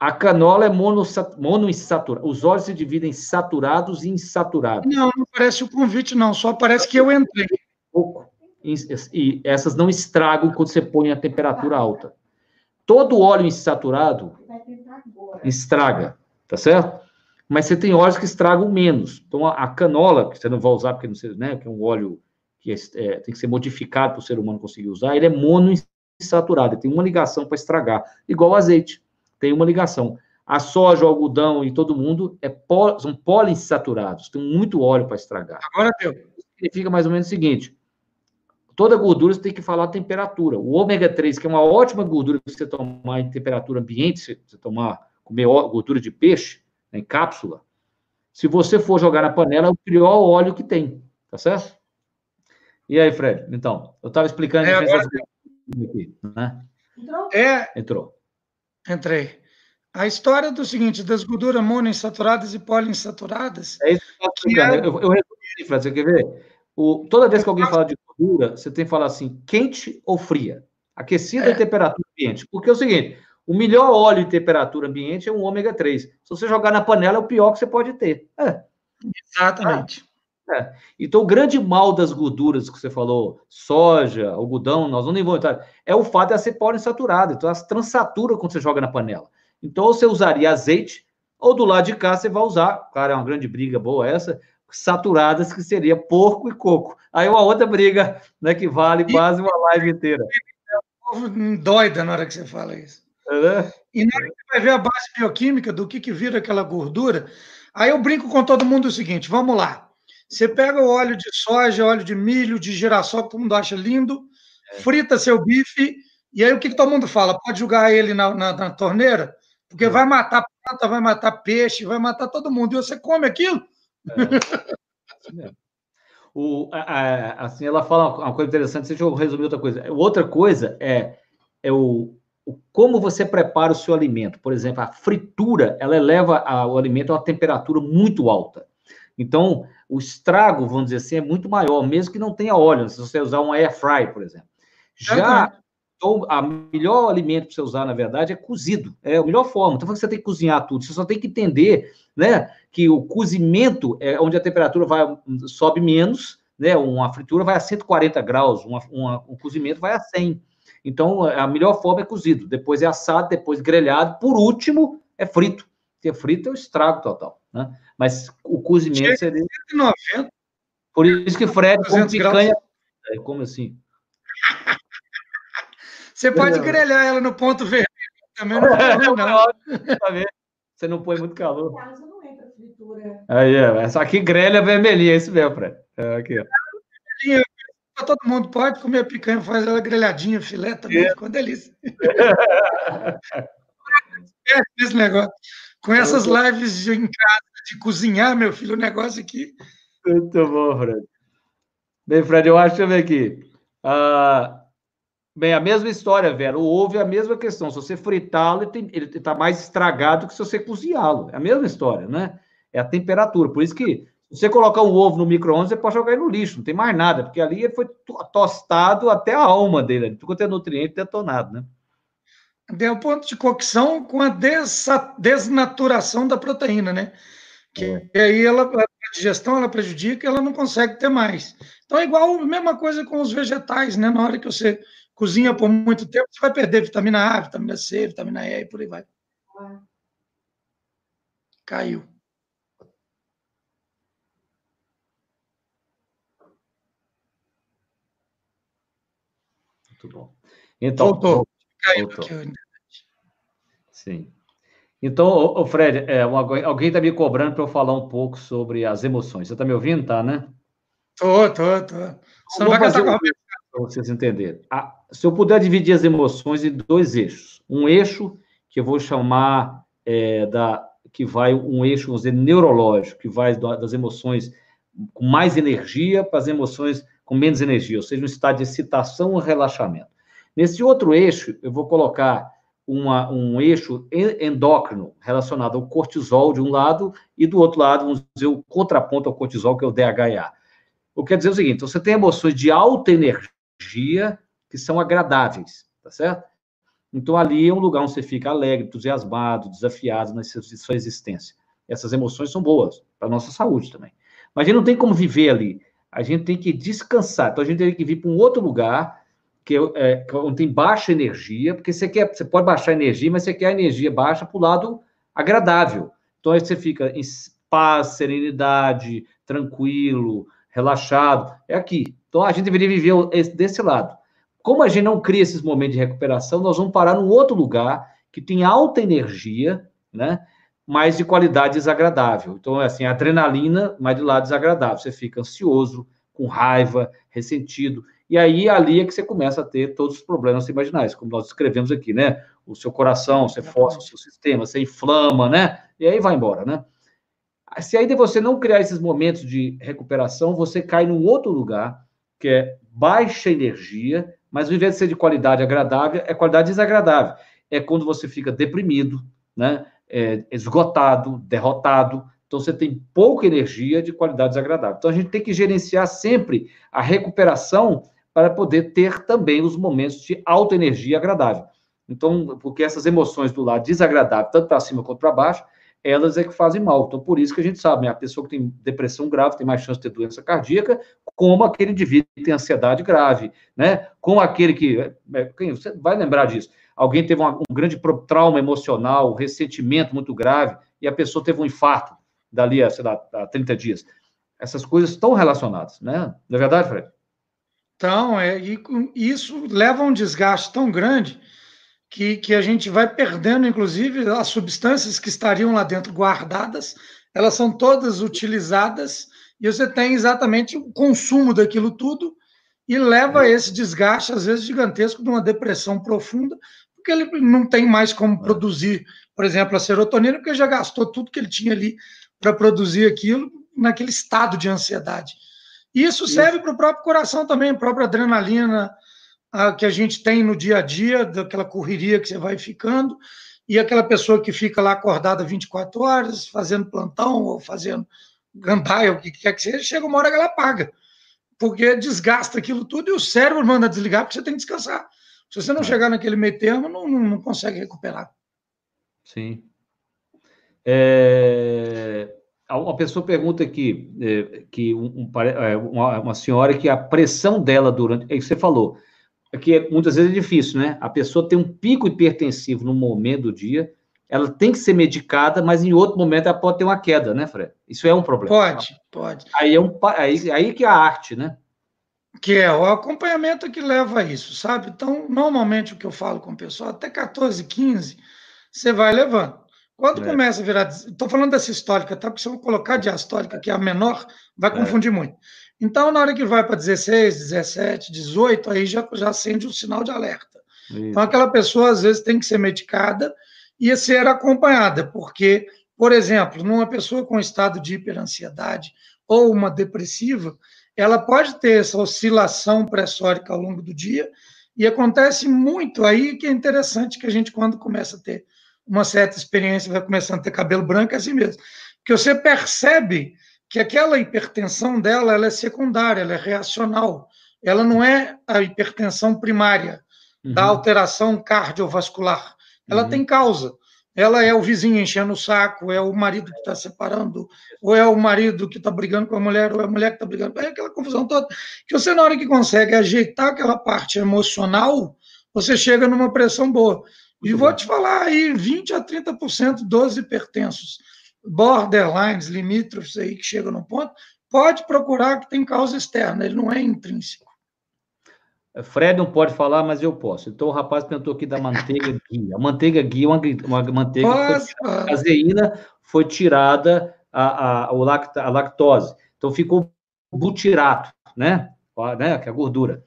a canola é monoinsaturada. Os olhos se dividem em saturados e insaturados. Não, não aparece o convite, não, só aparece que eu entrei. Pouco e essas não estragam quando você põe a temperatura alta. Todo óleo insaturado estraga, tá certo? Mas você tem óleos que estragam menos. Então, a, canola, que você não vai usar porque não sei, né, que é um óleo que é, é, tem que ser modificado para o ser humano conseguir usar, ele é monoinsaturado, ele tem uma ligação para estragar, igual o azeite, tem uma ligação. A soja, o algodão e todo mundo é pó, são poliinsaturados, tem muito óleo para estragar. Agora deu. Significa mais ou menos o seguinte: Toda gordura você tem que falar a temperatura. O ômega 3, que é uma ótima gordura que você tomar em temperatura ambiente, se você tomar, comer gordura de peixe, né, em cápsula, se você for jogar na panela, é o pior óleo que tem, tá certo? E aí, Fred? Então, eu estava explicando... É, agora... aqui, né? Entrou? É... Entrou. Entrei. A história do seguinte, das gorduras monoinsaturadas e poliinsaturadas... É isso que eu estou explicando. É... Eu, eu resumi, Fred, você quer ver? O, toda vez que alguém fala de gordura, você tem que falar assim, quente ou fria? Aquecida é. temperatura ambiente. Porque é o seguinte, o melhor óleo em temperatura ambiente é um ômega 3. Se você jogar na panela, é o pior que você pode ter. É. Exatamente. É. Então, o grande mal das gorduras que você falou, soja, algodão, nós vamos inventar, é o fato de ela ser poliinsaturada. Então, elas transaturam quando você joga na panela. Então, você usaria azeite, ou do lado de cá você vai usar, cara, é uma grande briga boa essa, saturadas, que seria porco e coco. Aí uma outra briga, né, que vale quase uma live inteira. Doida na hora que você fala isso. É, E na hora que você vai ver a base bioquímica do que, que vira aquela gordura, aí eu brinco com todo mundo o seguinte: vamos lá. Você pega o óleo de soja, óleo de milho, de girassol, que todo mundo acha lindo, é. frita seu bife, e aí o que, que todo mundo fala? Pode jogar ele na, na, na torneira? Porque é. vai matar planta, vai matar peixe, vai matar todo mundo. E você come aquilo? É. O, a, assim, ela fala uma coisa interessante, deixa eu resumir outra coisa. Outra coisa é, é o, o como você prepara o seu alimento. Por exemplo, a fritura, ela eleva a, o alimento a uma temperatura muito alta. Então, o estrago, vamos dizer assim, é muito maior, mesmo que não tenha óleo, se você usar um air fry, por exemplo. Já então, a melhor alimento para você usar, na verdade, é cozido. É a melhor forma. Então, você tem que cozinhar tudo. Você só tem que entender, né, que o cozimento é onde a temperatura vai sobe menos, né? Uma fritura vai a 140 graus, uma, uma, um cozimento vai a 100. Então, a melhor forma é cozido. Depois é assado, depois grelhado. Por último, é frito. Porque frito é o estrago total, né? Mas o cozimento seria... 190. Por isso que Fred come picanha... Como assim? Você pode grelhar ela no ponto vermelho também, não tem *laughs* Você não põe muito calor. Aí, é, só que grelha vermelhinha, é isso mesmo, Fred. É, aqui, ó. Todo mundo pode comer picanha, faz ela grelhadinha, filé também, é. ficou uma delícia. Esse negócio. Com essas lives de, em casa, de cozinhar, meu filho, o negócio aqui. Muito bom, Fred. Bem, Fred, eu acho, deixa eu ver aqui. Ah, Bem, a mesma história, Vera. O ovo é a mesma questão. Se você fritá-lo, ele está mais estragado que se você cozinhá-lo. É a mesma história, né? É a temperatura. Por isso que, se você colocar um ovo no micro-ondas, você pode jogar ele no lixo, não tem mais nada, porque ali ele foi tostado até a alma dele. Ficou tendo nutriente detonado, né? Tem um ponto de cocção com a desnaturação da proteína, né? Que é. aí ela, a digestão ela prejudica ela não consegue ter mais. Então é igual a mesma coisa com os vegetais, né? Na hora que você cozinha por muito tempo, você vai perder vitamina A, vitamina C, vitamina E e por aí vai. Caiu. Muito bom. Então, voltou. Caiu voltou. Sim. Então, o Fred, é, alguém está me cobrando para eu falar um pouco sobre as emoções. Você está me ouvindo, tá, né? Tô, tô, tô. Você não vai a para vocês entenderem. A, se eu puder dividir as emoções em dois eixos, um eixo que eu vou chamar é, da que vai um eixo, vamos dizer, neurológico, que vai das emoções com mais energia para as emoções com menos energia, ou seja, um estado de excitação ou relaxamento. Nesse outro eixo, eu vou colocar uma, um eixo endócrino relacionado ao cortisol de um lado e do outro lado, vamos dizer, o contraponto ao cortisol, que é o DHA. O que quer dizer o seguinte: você tem emoções de alta energia que são agradáveis, tá certo? Então, ali é um lugar onde você fica alegre, entusiasmado, desafiado na sua existência. Essas emoções são boas para a nossa saúde também. Mas a gente não tem como viver ali. A gente tem que descansar. Então, a gente tem que vir para um outro lugar que é, onde tem baixa energia, porque você quer, você pode baixar a energia, mas você quer a energia baixa para o lado agradável. Então, aí você fica em paz, serenidade, tranquilo, relaxado. É aqui. Então, a gente deveria viver desse lado. Como a gente não cria esses momentos de recuperação, nós vamos parar num outro lugar que tem alta energia, né? Mas de qualidade desagradável. Então, é assim, adrenalina, mas de lado desagradável. Você fica ansioso, com raiva, ressentido. E aí, ali é que você começa a ter todos os problemas imaginais, como nós escrevemos aqui, né? O seu coração, você força o seu sistema, você inflama, né? E aí vai embora, né? Se de você não criar esses momentos de recuperação, você cai num outro lugar que é baixa energia, mas ao invés de ser de qualidade agradável, é qualidade desagradável. É quando você fica deprimido, né? É, esgotado, derrotado. Então você tem pouca energia de qualidade desagradável. Então a gente tem que gerenciar sempre a recuperação para poder ter também os momentos de alta energia agradável. Então, porque essas emoções do lado desagradável, tanto para cima quanto para baixo, elas é que fazem mal. Então, por isso que a gente sabe, né? a pessoa que tem depressão grave tem mais chance de ter doença cardíaca, como aquele indivíduo que tem ansiedade grave, né? Como aquele que. É, quem, você vai lembrar disso. Alguém teve uma, um grande trauma emocional, um ressentimento muito grave, e a pessoa teve um infarto dali a, sei lá, a 30 dias. Essas coisas estão relacionadas, né? Não é verdade, Fred? Então, é, e isso leva a um desgaste tão grande que, que a gente vai perdendo, inclusive, as substâncias que estariam lá dentro guardadas, elas são todas utilizadas e você tem exatamente o consumo daquilo tudo e leva a esse desgaste, às vezes gigantesco, de uma depressão profunda, porque ele não tem mais como é. produzir, por exemplo, a serotonina, porque já gastou tudo que ele tinha ali para produzir aquilo naquele estado de ansiedade. Isso, isso. serve para o próprio coração também, a própria adrenalina a, que a gente tem no dia a dia, daquela correria que você vai ficando, e aquela pessoa que fica lá acordada 24 horas, fazendo plantão ou fazendo gandaia, o que quer que seja, chega uma hora que ela apaga, porque desgasta aquilo tudo e o cérebro manda desligar porque você tem que descansar. Se você não é. chegar naquele meio termo, não, não, não consegue recuperar. Sim. É... Uma pessoa pergunta aqui, é, que um, é, uma, uma senhora que a pressão dela durante. É isso que você falou. É que muitas vezes é difícil, né? A pessoa tem um pico hipertensivo no momento do dia, ela tem que ser medicada, mas em outro momento ela pode ter uma queda, né, Fred? Isso é um problema. Pode, pode. Aí é um aí, aí que é a arte, né? Que é o acompanhamento que leva a isso, sabe? Então, normalmente o que eu falo com o pessoal, até 14, 15, você vai levando. Quando é. começa a virar. Estou falando dessa histórica, tá? Porque se eu colocar diastólica, que é a menor, vai é. confundir muito. Então, na hora que vai para 16, 17, 18, aí já, já acende o um sinal de alerta. Isso. Então, aquela pessoa, às vezes, tem que ser medicada e ser acompanhada, porque, por exemplo, numa pessoa com estado de hiperansiedade ou uma depressiva, ela pode ter essa oscilação pressórica ao longo do dia, e acontece muito aí que é interessante que a gente, quando começa a ter uma certa experiência, vai começando a ter cabelo branco, é assim mesmo. Porque você percebe que aquela hipertensão dela ela é secundária, ela é reacional. Ela não é a hipertensão primária uhum. da alteração cardiovascular. Ela uhum. tem causa. Ela é o vizinho enchendo o saco, é o marido que está separando, ou é o marido que está brigando com a mulher, ou é a mulher que está brigando. É aquela confusão toda. Que você, na hora que consegue ajeitar aquela parte emocional, você chega numa pressão boa. E vou te falar aí, 20 a 30% dos hipertensos borderlines, limítrofes aí que chegam no ponto, pode procurar que tem causa externa, ele não é intrínseco. Fred não pode falar, mas eu posso. Então o rapaz perguntou aqui da manteiga *laughs* guia. A manteiga guia é uma, uma manteiga Posso, foi, a caseína foi tirada a, a, a lactose. Então ficou butirato, né? né? Que é a gordura.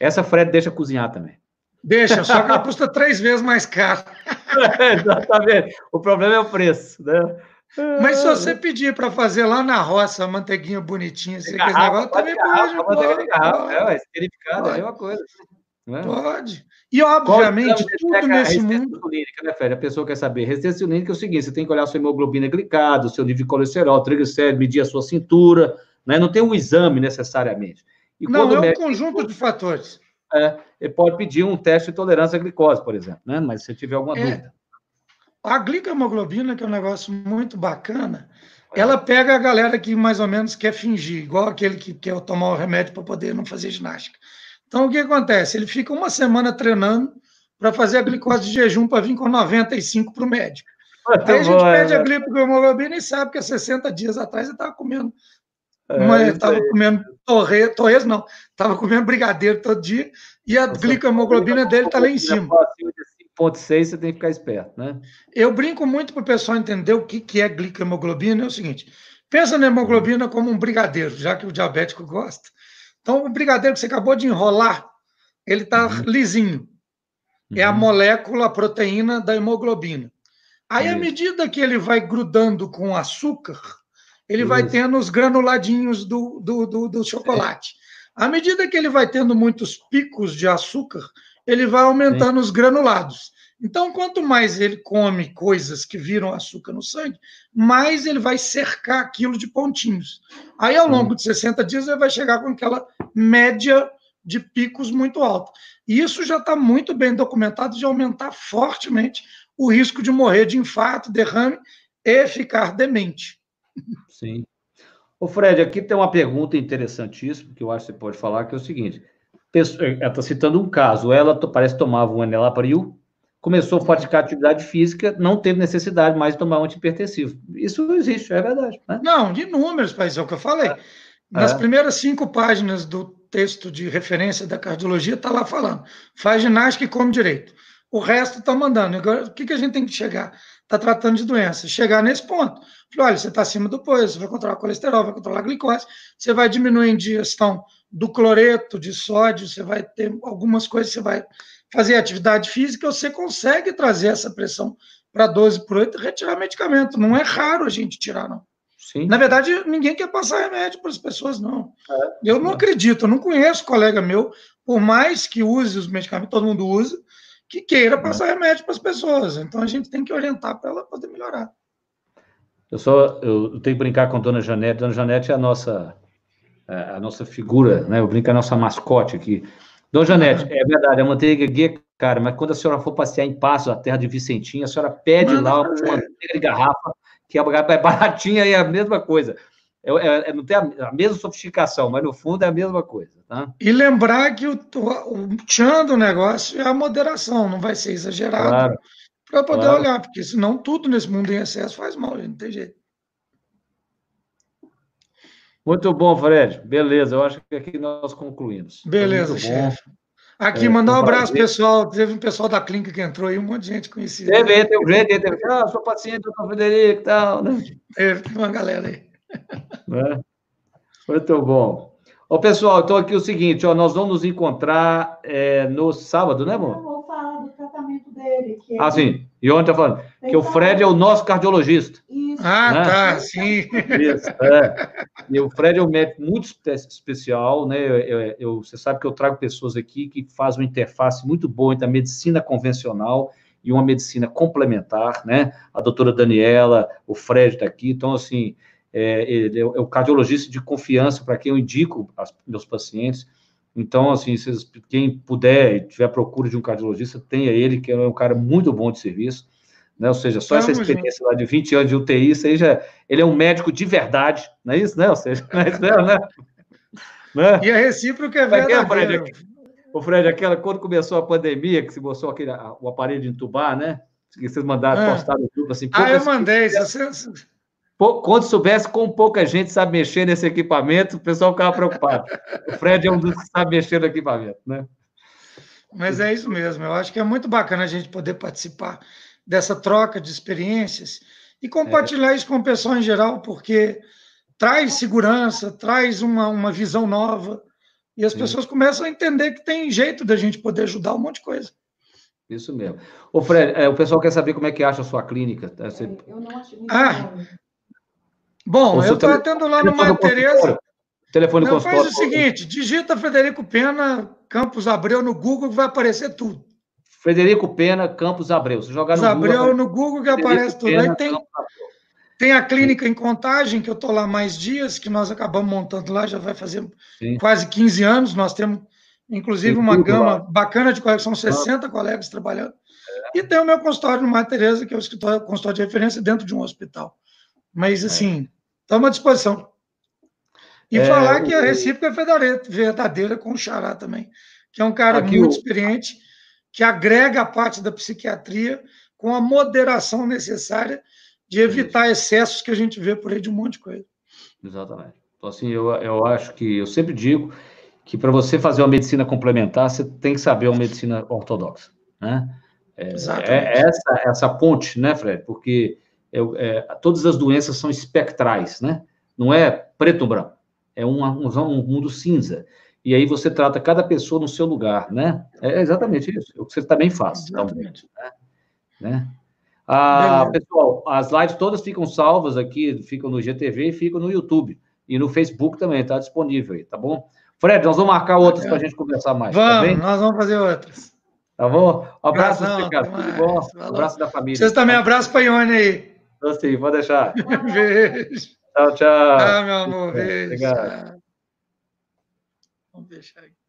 Essa Fred deixa cozinhar também. Deixa, só que ela custa três vezes mais caro. *laughs* É, exatamente. O problema é o preço, né? Mas se você pedir para fazer lá na roça, a manteiguinha bonitinha, você quer negócio, também pode. Manteiga de garrafa, é, esterificada, é a mesma coisa. Né? Pode. E, obviamente, tudo nesse mundo... Insulínica, né, Fred? A pessoa quer saber. Resistência insulínica é o seguinte, você tem que olhar a sua hemoglobina glicada, o seu nível de colesterol, triglicérido, medir a sua cintura, né? Não tem um exame necessariamente. E Não, é um conjunto de fatores. É, ele pode pedir um teste de tolerância à glicose, por exemplo, né? Mas se tiver alguma é. dúvida. A glicohemoglobina, que é um negócio muito bacana, ela pega a galera que mais ou menos quer fingir, igual aquele que quer tomar o remédio para poder não fazer ginástica. Então, o que acontece? Ele fica uma semana treinando para fazer a glicose de jejum para vir com 95 para o médico. Muito Aí a gente bom, pede é. a glicohemoglobina e sabe que há 60 dias atrás ele estava comendo é, estava comendo torre, torres, não, estava comendo brigadeiro todo dia e a glicohemoglobina dele está lá em cima. 5,6 você tem que ficar esperto, né? Eu brinco muito para o pessoal entender o que, que é glicohemoglobina. É o seguinte: pensa na hemoglobina como um brigadeiro, já que o diabético gosta. Então, o brigadeiro que você acabou de enrolar, ele está uhum. lisinho. É a uhum. molécula, a proteína da hemoglobina. Aí, à medida que ele vai grudando com açúcar, ele Isso. vai tendo os granuladinhos do, do, do, do chocolate. À medida que ele vai tendo muitos picos de açúcar, ele vai aumentando Sim. os granulados. Então, quanto mais ele come coisas que viram açúcar no sangue, mais ele vai cercar aquilo de pontinhos. Aí, ao longo de 60 dias, ele vai chegar com aquela média de picos muito alta. E isso já está muito bem documentado de aumentar fortemente o risco de morrer de infarto, derrame e ficar demente. Sim. Ô Fred, aqui tem uma pergunta interessantíssima que eu acho que você pode falar, que é o seguinte. Ela está citando um caso. Ela parece que tomava um enelapril, começou a praticar atividade física, não teve necessidade mais de tomar um antipertensivo. Isso existe, é verdade. Né? Não, de números, País, é o que eu falei. É. Nas é. primeiras cinco páginas do texto de referência da cardiologia, está lá falando. Faz ginástica e come direito. O resto está mandando. Agora, o que, que a gente tem que chegar? Está tratando de doença. Chegar nesse ponto. Falei, olha, você está acima do peso, você vai controlar colesterol, vai controlar a glicose, você vai diminuir a ingestão do cloreto de sódio, você vai ter algumas coisas, você vai fazer atividade física, você consegue trazer essa pressão para 12 por 8 e retirar medicamento. Não é raro a gente tirar, não. Sim. Na verdade, ninguém quer passar remédio para as pessoas, não. É. Eu não acredito, eu não conheço colega meu, por mais que use os medicamentos, todo mundo usa, que queira passar é. remédio para as pessoas. Então a gente tem que orientar para ela poder melhorar. Eu só eu tenho que brincar com a dona Janete. Dona Janete é a nossa, é, a nossa figura, né? Eu brinco com a nossa mascote aqui. Dona Janete, *laughs* é verdade, a manteiga guia é cara, mas quando a senhora for passear em Passo, a terra de Vicentinha, a senhora pede lá uma manteiga de garrafa, que é, é baratinha e é a mesma coisa. É, é, é, não tem a, a, mesma sofisticação, mas no fundo é a mesma coisa. Tá? E lembrar que o, o tchan do negócio é a moderação, não vai ser exagerado. Claro para poder claro. olhar, porque senão tudo nesse mundo em excesso faz mal, não tem jeito. Muito bom, Fred. Beleza, eu acho que aqui nós concluímos. Beleza, chefe. Aqui, é, mandar um abraço, pessoal. Teve um pessoal da clínica que entrou aí, um monte de gente conhecida. Teve, teve gente, teve, ah, sou paciente, doutor Frederico e tal, né? Teve uma galera aí. É. Muito bom. Ô, pessoal, então aqui é o seguinte, ó, nós vamos nos encontrar é, no sábado, né, amor? dele. Que ah, sim. E ontem tá falando que o Fred é o nosso cardiologista. Isso. Ah, né? tá, sim. Isso, é. E o Fred é um médico muito especial, né? Eu, eu, eu, você sabe que eu trago pessoas aqui que fazem uma interface muito boa entre a medicina convencional e uma medicina complementar, né? A doutora Daniela, o Fred está aqui, então, assim, é, ele é o cardiologista de confiança para quem eu indico aos meus pacientes. Então, assim, vocês, quem puder e tiver procura de um cardiologista, tenha ele, que é um cara muito bom de serviço. Né? Ou seja, só essa experiência lá de 20 anos de UTI, aí já, ele é um médico de verdade, não é isso, né? Ou seja, não é isso, né? né? E a recíproca é verdadeira. Fred, o Fred, aquela, quando começou a pandemia, que se mostrou aquele, o aparelho de entubar, né? Que vocês mandaram, ah. postaram tudo assim. Ah, eu mandei. Você, quando soubesse como pouca gente sabe mexer nesse equipamento, o pessoal ficava preocupado. O Fred é um dos que sabe mexer no equipamento, né? Mas é isso mesmo. Eu acho que é muito bacana a gente poder participar dessa troca de experiências e compartilhar é. isso com o pessoal em geral, porque traz segurança, traz uma, uma visão nova e as Sim. pessoas começam a entender que tem jeito da gente poder ajudar um monte de coisa. Isso mesmo. Ô, Fred, é, o pessoal quer saber como é que acha a sua clínica. Você... Eu não acho ah, Bom, eu estou atendo lá no Maria Tereza. Telefone Não, faz o seguinte, digita Frederico Pena, Campos Abreu no Google que vai aparecer tudo. Frederico Pena, Campos Abreu. Se jogar no Abreu Google, no Google que Frederico aparece tudo. Pena, Aí tem, tem a clínica em Contagem, que eu estou lá mais dias, que nós acabamos montando lá, já vai fazer Sim. quase 15 anos. Nós temos, inclusive, tem uma gama lá. bacana de colegas, são 60 ah. colegas trabalhando. É. E tem o meu consultório no Maria Tereza, que é o consultório de referência dentro de um hospital. Mas, é. assim, Estamos à disposição. E é, falar que a recíproca é verdadeira com o Xará também, que é um cara muito o... experiente, que agrega a parte da psiquiatria com a moderação necessária de evitar excessos que a gente vê por aí de um monte de coisa. Exatamente. Então, assim, eu, eu acho que, eu sempre digo que para você fazer uma medicina complementar, você tem que saber uma medicina ortodoxa, né? É, é essa, essa ponte, né, Fred? Porque é, é, todas as doenças são espectrais, né? Não é preto ou branco, é um, um, um, mundo cinza. E aí você trata cada pessoa no seu lugar, né? É exatamente isso, é o que você também faz. Exatamente. Então, né? né? Ah, pessoal, as lives todas ficam salvas aqui, ficam no GTV e ficam no YouTube. E no Facebook também, está disponível aí, tá bom? Fred, nós vamos marcar outras para a gente conversar mais. Tá vamos, tá nós vamos fazer outras. Tá bom? Um abraço, Ricardo. Tudo bom? Um abraço da família. Vocês também, abraço para a Ione aí. Gostei, pode deixar. *laughs* Beijo. Tchau, tchau. Ah, meu amor, beijo. Obrigado. Vamos deixar aqui.